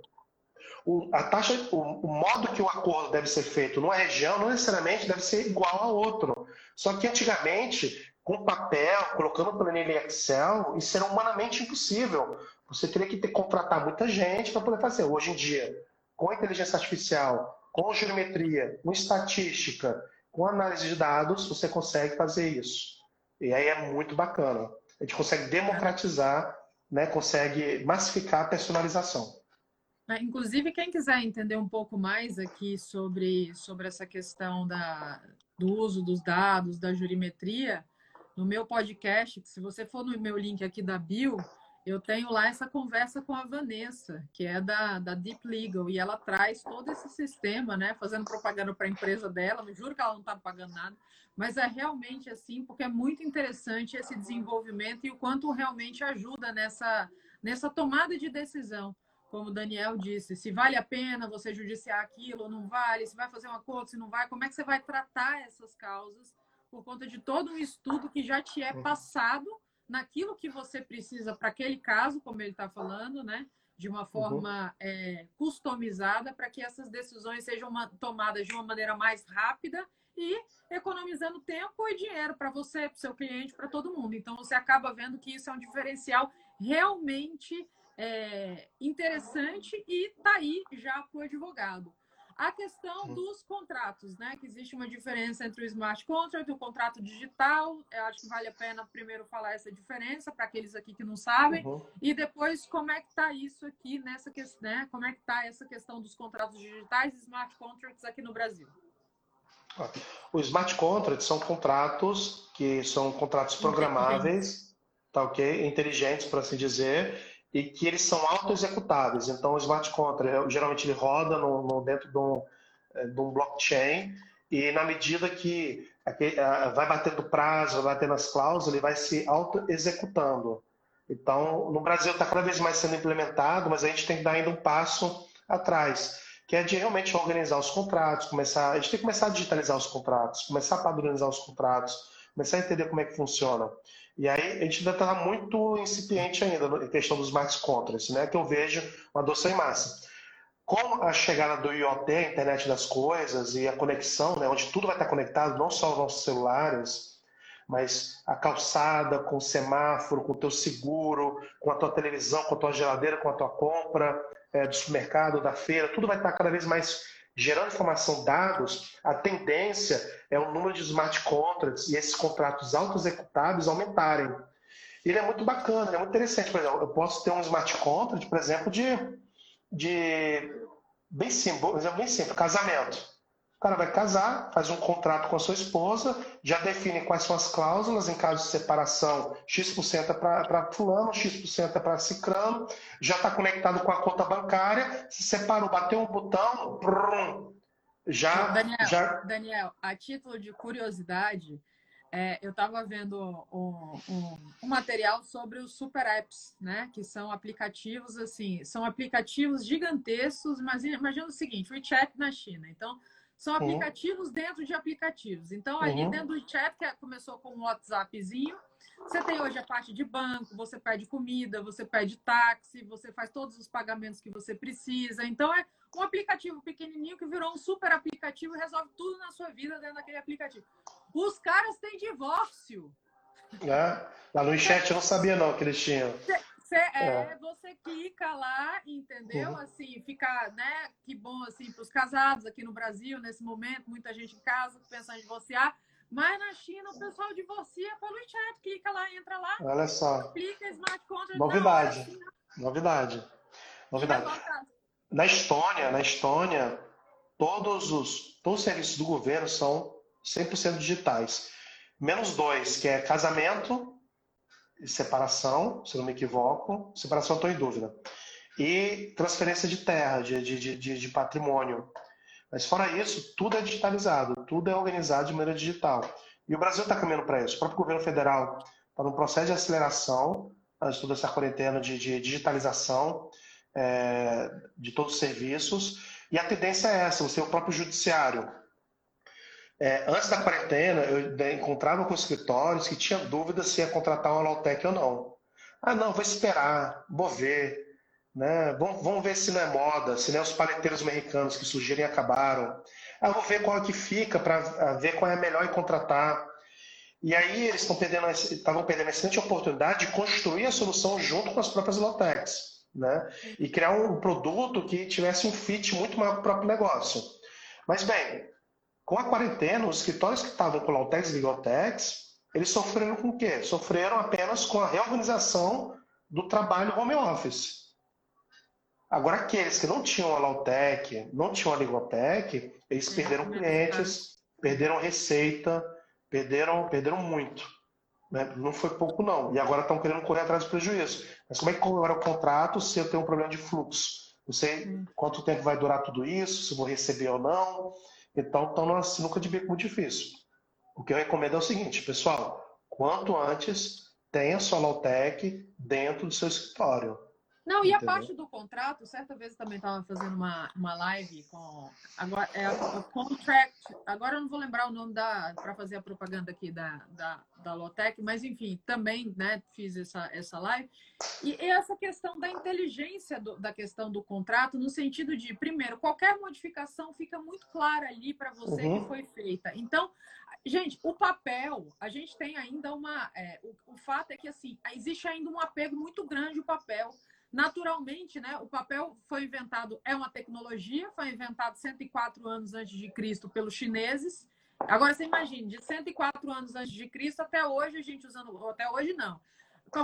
o, a taxa, o, o, modo que o acordo deve ser feito numa região não necessariamente deve ser igual a outro. Só que antigamente, com papel, colocando planilha em Excel, isso era humanamente impossível. você teria que ter, contratar muita gente para poder fazer. Hoje em dia, com inteligência artificial, com geometria, com estatística, com análise de dados, você consegue fazer isso. E aí é muito bacana. A gente consegue democratizar, né, consegue massificar a personalização. É, inclusive, quem quiser entender um pouco mais aqui sobre, sobre essa questão da, do uso dos dados, da jurimetria, no meu podcast, se você for no meu link aqui da bio, eu tenho lá essa conversa com a Vanessa, que é da, da Deep Legal, e ela traz todo esse sistema, né? Fazendo propaganda para a empresa dela, me juro que ela não está pagando nada, mas é realmente assim, porque é muito interessante esse desenvolvimento e o quanto realmente ajuda nessa, nessa tomada de decisão. Como o Daniel disse, se vale a pena você judiciar aquilo ou não vale, se vai fazer um acordo, se não vai, como é que você vai tratar essas causas por conta de todo um estudo que já te é uhum. passado naquilo que você precisa para aquele caso, como ele está falando, né? De uma forma uhum. é, customizada para que essas decisões sejam uma, tomadas de uma maneira mais rápida e economizando tempo e dinheiro para você, para o seu cliente, para todo mundo. Então você acaba vendo que isso é um diferencial realmente é, interessante e está aí já para o advogado. A questão dos contratos, né? Que existe uma diferença entre o smart contract e o contrato digital. Eu acho que vale a pena primeiro falar essa diferença para aqueles aqui que não sabem. Uhum. E depois como é que está isso aqui nessa questão, né? Como é que está essa questão dos contratos digitais e smart contracts aqui no Brasil? Os smart contracts são contratos que são contratos programáveis, tá ok? Inteligentes, por assim dizer e que eles são auto-executáveis. Então, o smart contract, geralmente, ele roda no, no dentro de um, é, de um, blockchain e, na medida que vai batendo prazo, vai batendo as cláusulas, ele vai se auto-executando. Então, no Brasil está cada vez mais sendo implementado, mas a gente tem que dar ainda um passo atrás, que é de realmente organizar os contratos, começar, a gente tem que começar a digitalizar os contratos, começar a padronizar os contratos, começar a entender como é que funciona. E aí a gente ainda está muito incipiente ainda em questão dos smart contracts, né? Que eu vejo uma adoção em massa. Com a chegada do IoT, a internet das coisas e a conexão, né, onde tudo vai estar conectado, não só os nossos celulares, mas a calçada, com o semáforo, com o teu seguro, com a tua televisão, com a tua geladeira, com a tua compra é, do supermercado, da feira, tudo vai estar cada vez mais gerando informação, dados, a tendência é o número de smart contracts e esses contratos auto-executáveis aumentarem. Ele é muito bacana, é muito interessante. Por exemplo, eu posso ter um smart contract, por exemplo, de, de bem simples, bem simples, casamento cara vai casar, faz um contrato com a sua esposa, já define quais são as cláusulas em caso de separação, X% é para fulano, X% é para cicrano, já está conectado com a conta bancária, se separou, bateu um botão, brum, já, Daniel, já... Daniel, a título de curiosidade, é, eu estava vendo um, um, um, material sobre os super apps, né? Que são aplicativos assim, são aplicativos gigantescos. Mas imagina o seguinte: o WeChat na China. Então, são aplicativos uhum. dentro de aplicativos. Então, ali uhum. dentro do chat, que é, começou com um WhatsAppzinho, você tem hoje a parte de banco, você pede comida, você pede táxi, você faz todos os pagamentos que você precisa. Então, é um aplicativo pequenininho que virou um super aplicativo e resolve tudo na sua vida dentro daquele aplicativo. Os caras têm divórcio. É, lá no chat eu não sabia não que eles tinham. Você, é, é. você clica lá, entendeu? Uhum. Assim, fica, né? Que bom, assim, para os casados aqui no Brasil, nesse momento, muita gente em casa pensando em divorciar. Mas na China o pessoal divorcia pelo chat, clica lá, entra lá. Olha só. Aplica smart contract. Novidade. Hora, assim, Novidade. Novidade. Na Estônia, na Estônia, todos os, todos os serviços do governo são 100% digitais. Menos dois, que é casamento separação, se não me equivoco, separação estou em dúvida, e transferência de terra, de, de, de, de patrimônio. Mas fora isso, tudo é digitalizado, tudo é organizado de maneira digital. E o Brasil está caminhando para isso. O próprio governo federal está num processo de aceleração de toda essa quarentena de, de digitalização é, de todos os serviços. E a tendência é essa, você tem o próprio judiciário é, antes da quarentena, eu encontrava com escritórios que tinham dúvida se ia contratar uma Lautec ou não. Ah, não, vou esperar, vou ver. Né? Vamos, ver se não é moda, se não é os paleteiros americanos que surgiram e acabaram. Ah, vou ver qual é que fica para ver qual é melhor em contratar. E aí eles estão perdendo, estavam perdendo excelente oportunidade de construir a solução junto com as próprias Lotecs, né? E criar um produto que tivesse um fit muito maior para o próprio negócio. Mas bem, com a quarentena, os escritórios que estavam com Lautex e Ligotex, eles sofreram com o quê? Sofreram apenas com a reorganização do trabalho home office. Agora, aqueles que não tinham a Lautec, não tinham a Ligotec, eles é, perderam clientes, perderam receita, perderam, perderam muito. Né? Não foi pouco, não. E agora estão querendo correr atrás do prejuízo. Mas como é que agora o contrato se eu tenho um problema de fluxo? Não sei hum. quanto tempo vai durar tudo isso, se vou receber ou não. Então, estão numa sinuca de bico muito difícil. O que eu recomendo é o seguinte, pessoal: quanto antes, tenha Solotec dentro do seu escritório. Não, e a parte do contrato, certa vez eu também estava fazendo uma, uma live com. Agora, é o contract. Agora eu não vou lembrar o nome da para fazer a propaganda aqui da, da, da Lotec, mas enfim, também né, fiz essa, essa live. E, e essa questão da inteligência do, da questão do contrato, no sentido de, primeiro, qualquer modificação fica muito clara ali para você uhum. que foi feita. Então, gente, o papel, a gente tem ainda uma. É, o, o fato é que assim, existe ainda um apego muito grande ao papel Naturalmente, né, o papel foi inventado, é uma tecnologia, foi inventado 104 anos antes de Cristo pelos chineses. Agora você imagine, de 104 anos antes de Cristo até hoje, a gente usando, até hoje não,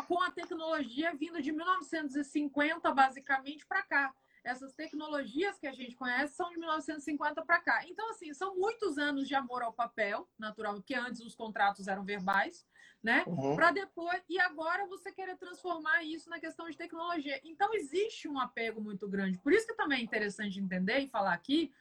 com a tecnologia vindo de 1950 basicamente para cá. Essas tecnologias que a gente conhece são de 1950 para cá. Então, assim, são muitos anos de amor ao papel, natural, porque antes os contratos eram verbais né? Uhum. Para depois e agora você querer transformar isso na questão de tecnologia. Então existe um apego muito grande. Por isso que também é interessante entender e falar aqui,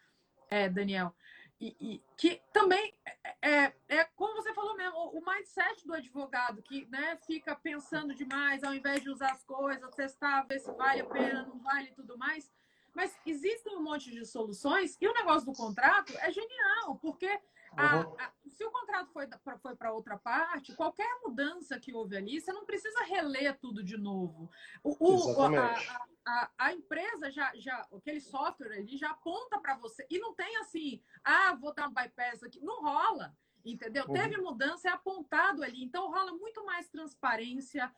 é, Daniel, e, e, que também é, é, é, como você falou mesmo, o, o mindset do advogado que né, fica pensando demais, ao invés de usar as coisas, testar, ver se vale a pena, não vale e tudo mais. Mas existem um monte de soluções e o negócio do contrato é genial, porque a, a, se o contrato foi, foi para outra parte, qualquer mudança que houve ali, você não precisa reler tudo de novo. O, o a, a, a, empresa já, já, aquele software ali já aponta para você. E não tem assim, ah, vou dar um bypass aqui. Não rola, entendeu? Uhum. Teve mudança, é apontado ali. Então rola muito mais transparência,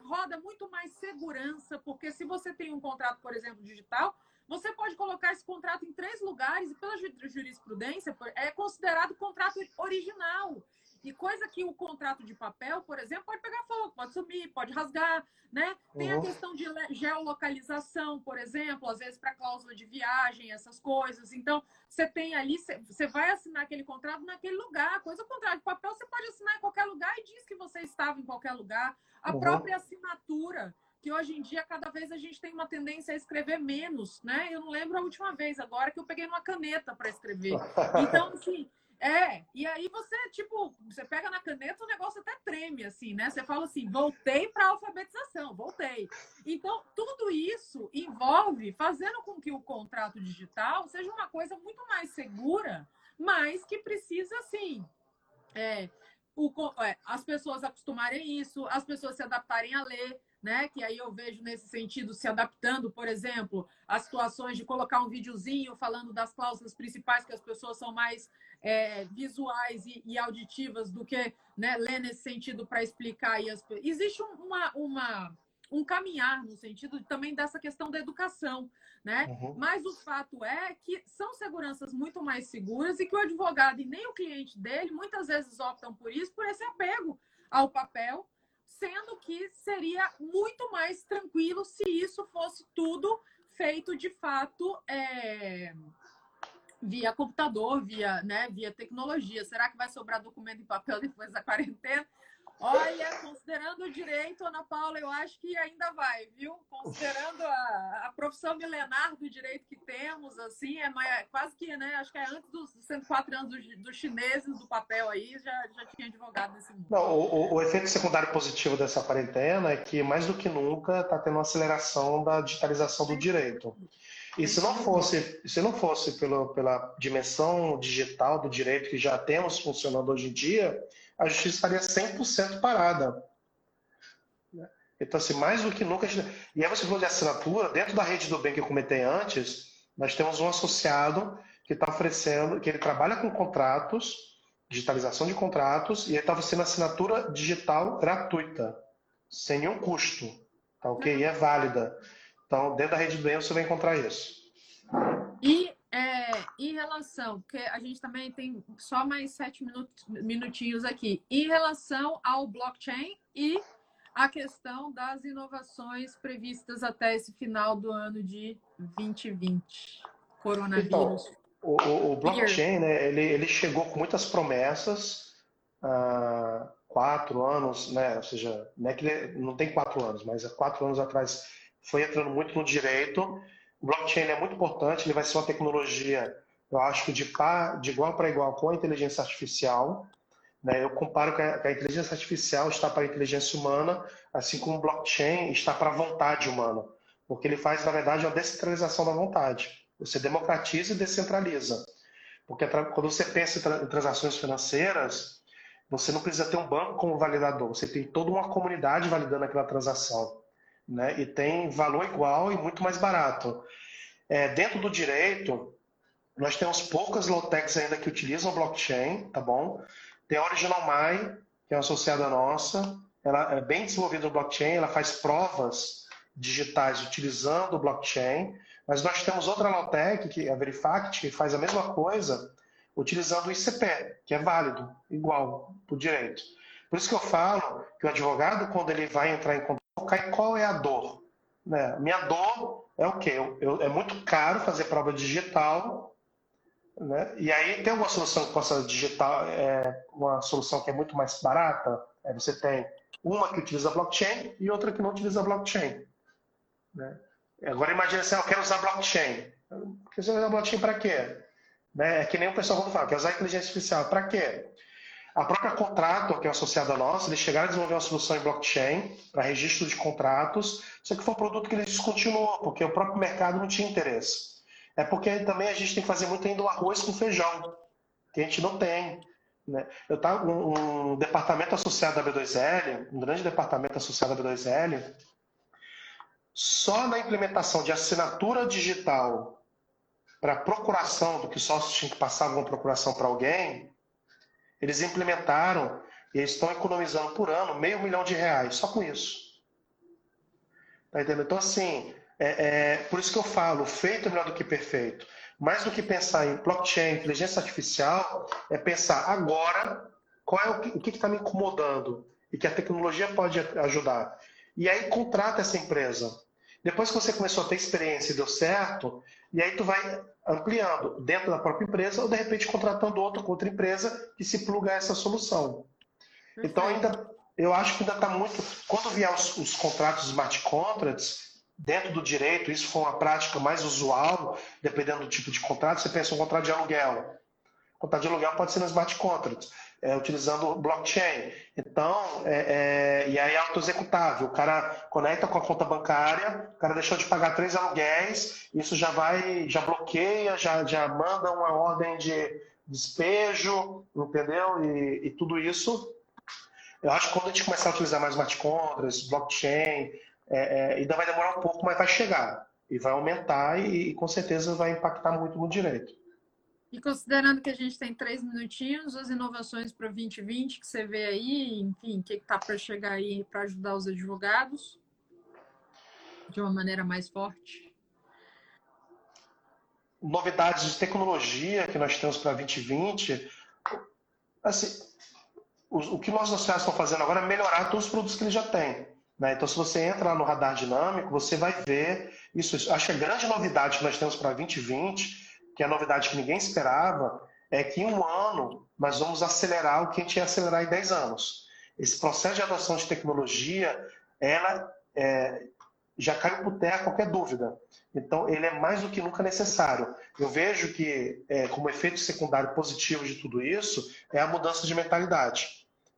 roda muito mais segurança, porque se você tem um contrato, por exemplo, digital, você pode colocar esse contrato em três lugares e, pela jurisprudência, é considerado contrato original. E coisa que o contrato de papel, por exemplo, pode pegar fogo, pode sumir, pode rasgar, né? Tem uhum. a questão de geolocalização, por exemplo, às vezes para cláusula de viagem, essas coisas. Então, você tem ali, você vai assinar aquele contrato naquele lugar. Coisa o contrato de papel, você pode assinar em qualquer lugar e diz que você estava em qualquer lugar. A uhum. própria assinatura que hoje em dia cada vez a gente tem uma tendência a escrever menos, né? Eu não lembro a última vez agora que eu peguei uma caneta para escrever. Então, assim, é, e aí você, tipo, você pega na caneta, o negócio até treme, assim, né? Você fala assim, voltei para a alfabetização, voltei. Então, tudo isso envolve fazendo com que o contrato digital seja uma coisa muito mais segura, mas que precisa, assim, é, o, é, as pessoas acostumarem isso, as pessoas se adaptarem a ler né? Que aí eu vejo nesse sentido se adaptando, por exemplo, às situações de colocar um videozinho falando das cláusulas principais, que as pessoas são mais é, visuais e, e, auditivas do que né, ler nesse sentido para explicar. E as... Existe uma, uma, um caminhar no sentido também dessa questão da educação, né? Uhum. Mas o fato é que são seguranças muito mais seguras e que o advogado e nem o cliente dele muitas vezes optam por isso, por esse apego ao papel sendo que seria muito mais tranquilo se isso fosse tudo feito de fato é, via computador, via, né, via tecnologia. Será que vai sobrar documento em papel depois da quarentena? Olha, considerando o direito, Ana Paula, eu acho que ainda vai, viu? Considerando a, a profissão milenar do direito que temos, assim, é, é quase que, né? Acho que é antes dos 104 anos dos, dos chineses do papel aí, já, já tinha advogado nesse mundo. Não, o, o, efeito secundário positivo dessa quarentena é que, mais do que nunca, está tendo uma aceleração da digitalização do direito. E se não fosse, se não fosse pelo, pela dimensão digital do direito que já temos funcionando hoje em dia, a justiça estaria 100% parada. Então, assim, mais do que nunca. Gente... E aí você falou de assinatura, dentro da rede do bem que eu comentei antes, nós temos um associado que está oferecendo, que ele trabalha com contratos digitalização de contratos, e aí estava sendo assinatura digital gratuita, sem nenhum custo, tá ok? E é válida. Então, dentro da rede bem você vai encontrar isso. Relação, porque a gente também tem só mais sete minutinhos aqui, em relação ao blockchain e a questão das inovações previstas até esse final do ano de 2020, coronavírus. Então, o, o, blockchain, né, ele, ele chegou com muitas promessas, há quatro anos, né, ou seja, não, é ele, não tem quatro anos, mas há quatro anos atrás foi entrando muito no direito. O blockchain é muito importante, ele vai ser uma tecnologia, eu acho que de, par, de igual para igual com a inteligência artificial. Né? Eu comparo que a, inteligência artificial está para a inteligência humana, assim como o blockchain está para a vontade humana, porque ele faz, na verdade, uma descentralização da vontade. Você democratiza e descentraliza. Porque quando você pensa em transações financeiras, você não precisa ter um banco como validador, você tem toda uma comunidade validando aquela transação. Né? E tem valor igual e muito mais barato. É, dentro do direito, nós temos poucas low-techs ainda que utilizam blockchain, tá bom? Tem a Original My, que é uma associada nossa, ela é bem desenvolvida no blockchain, ela faz provas digitais utilizando o blockchain. Mas nós temos outra Lautec, que é a Verifact, que faz a mesma coisa utilizando o ICP, que é válido, igual o direito. Por isso que eu falo que o advogado, quando ele vai entrar em contato, qual é a dor? Né? Minha dor é o quê? Eu, eu, é muito caro fazer prova digital, né? e aí tem uma solução que possa digital, é uma solução que é muito mais barata. É, você tem uma que utiliza blockchain e outra que não utiliza blockchain. Né? Agora imagine assim, ah, eu quero usar blockchain. Quer usar blockchain para quê? Né? É que nem o pessoal quando fala, quer usar inteligência artificial. Para quê? A própria Contrato, que é associada a nós, eles chegaram a desenvolver uma solução em blockchain para registro de contratos, só que foi um produto que eles descontinuou, porque o próprio mercado não tinha interesse. É porque também a gente tem que fazer muito ainda o arroz com feijão, que a gente não tem. Né? Eu estava um, um departamento associado à B2L, um grande departamento associado à B2L, só na implementação de assinatura digital para procuração do que sócio tinha que passar alguma procuração para alguém, eles implementaram e estão economizando por ano meio milhão de reais só com isso. Tá entendendo? Então, assim, é, é, por isso que eu falo, feito é melhor do que perfeito. Mais do que pensar em blockchain, inteligência artificial, é pensar agora qual é o que está me incomodando e que a tecnologia pode ajudar. E aí contrata essa empresa. Depois que você começou a ter experiência e deu certo, e aí tu vai ampliando dentro da própria empresa ou de repente contratando outra outra empresa que se pluga a essa solução. Então ainda eu acho que ainda está muito. Quando vier os, os contratos smart contracts dentro do direito, isso foi uma prática mais usual, dependendo do tipo de contrato. Você pensa um contrato de aluguel. Contrato de aluguel pode ser no smart contract é, utilizando blockchain. Então, é, é, e aí é auto-executável. O cara conecta com a conta bancária, o cara deixou de pagar três aluguéis, isso já vai, já bloqueia, já, já manda uma ordem de despejo, entendeu? E, e tudo isso. Eu acho que quando a gente começar a utilizar mais smart contracts, blockchain, é, é, ainda vai demorar um pouco, mas vai chegar. E vai aumentar e, e com certeza vai impactar muito no direito. E considerando que a gente tem três minutinhos, as inovações para 2020 que você vê aí, enfim, o que está para chegar aí para ajudar os advogados de uma maneira mais forte? Novidades de tecnologia que nós temos para 2020. Assim, o, o que nós associados estão fazendo agora é melhorar todos os produtos que eles já têm. Né? Então, se você entra no radar dinâmico, você vai ver isso. Acho que a grande novidade que nós temos para 2020 que é a novidade que ninguém esperava, é que em um ano nós vamos acelerar o que a gente ia acelerar em 10 anos. Esse processo de adoção de tecnologia, ela é, já caiu por terra qualquer dúvida. Então, ele é mais do que nunca necessário. Eu vejo que, é, como efeito secundário positivo de tudo isso, é a mudança de mentalidade.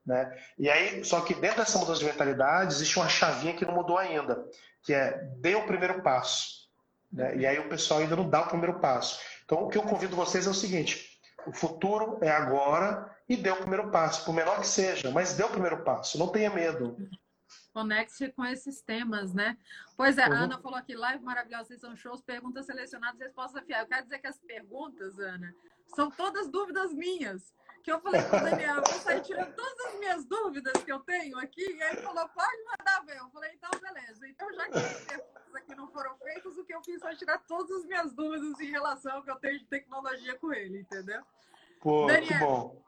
Né? E aí, só que dentro dessa mudança de mentalidade, existe uma chavinha que não mudou ainda, que é dê o primeiro passo. Né? E aí o pessoal ainda não dá o primeiro passo. Então, o que eu convido vocês é o seguinte: o futuro é agora e dê o primeiro passo, por menor que seja, mas dê o primeiro passo, não tenha medo. Conecte com esses temas, né? Pois é, uhum. a Ana falou aqui, live maravilhosa, vocês são shows, perguntas selecionadas, respostas afiadas. Eu quero dizer que as perguntas, Ana, são todas dúvidas minhas que eu falei para o Daniel, vou sair tirando todas as minhas dúvidas que eu tenho aqui. E aí ele falou, pode mandar ver. Eu falei, então, beleza. Então, já que as perguntas aqui não foram feitas, o que eu fiz foi tirar todas as minhas dúvidas em relação ao que eu tenho de tecnologia com ele, entendeu? Pô, Daniel, que bom.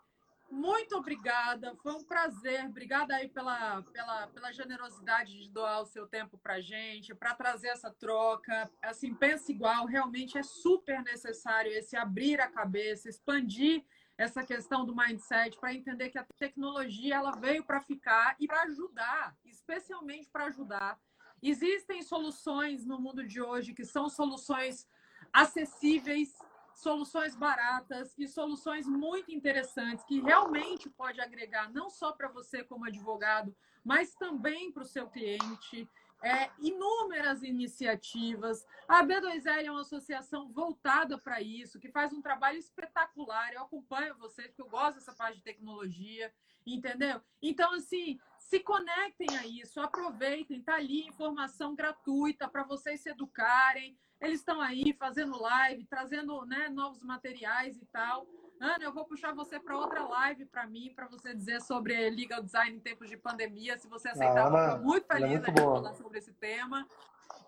Muito obrigada, foi um prazer. Obrigada aí pela, pela, pela generosidade de doar o seu tempo para gente, para trazer essa troca. Assim, pensa igual, realmente é super necessário esse abrir a cabeça, expandir essa questão do mindset para entender que a tecnologia ela veio para ficar e para ajudar, especialmente para ajudar. Existem soluções no mundo de hoje que são soluções acessíveis, soluções baratas e soluções muito interessantes que realmente pode agregar não só para você como advogado, mas também para o seu cliente. É, inúmeras iniciativas. A B2L é uma associação voltada para isso, que faz um trabalho espetacular. Eu acompanho vocês, porque eu gosto dessa parte de tecnologia, entendeu? Então, assim, se conectem a isso, aproveitem, está ali informação gratuita para vocês se educarem, eles estão aí fazendo live, trazendo né, novos materiais e tal. Ana, eu vou puxar você para outra live para mim, para você dizer sobre legal design em tempos de pandemia. Se você aceitar, eu estou muito feliz é de falar sobre esse tema.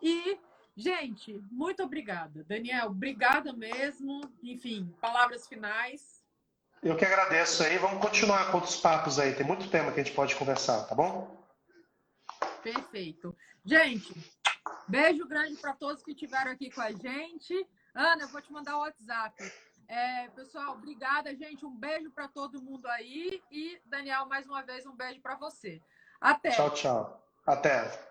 E, gente, muito obrigada. Daniel, obrigada mesmo. Enfim, palavras finais. Eu que agradeço aí. Vamos continuar com outros papos aí. Tem muito tema que a gente pode conversar, tá bom? Perfeito. Gente, Beijo grande para todos que estiveram aqui com a gente. Ana, eu vou te mandar o WhatsApp. É, pessoal, obrigada, gente. Um beijo para todo mundo aí. E, Daniel, mais uma vez, um beijo para você. Até. Tchau, tchau. Até.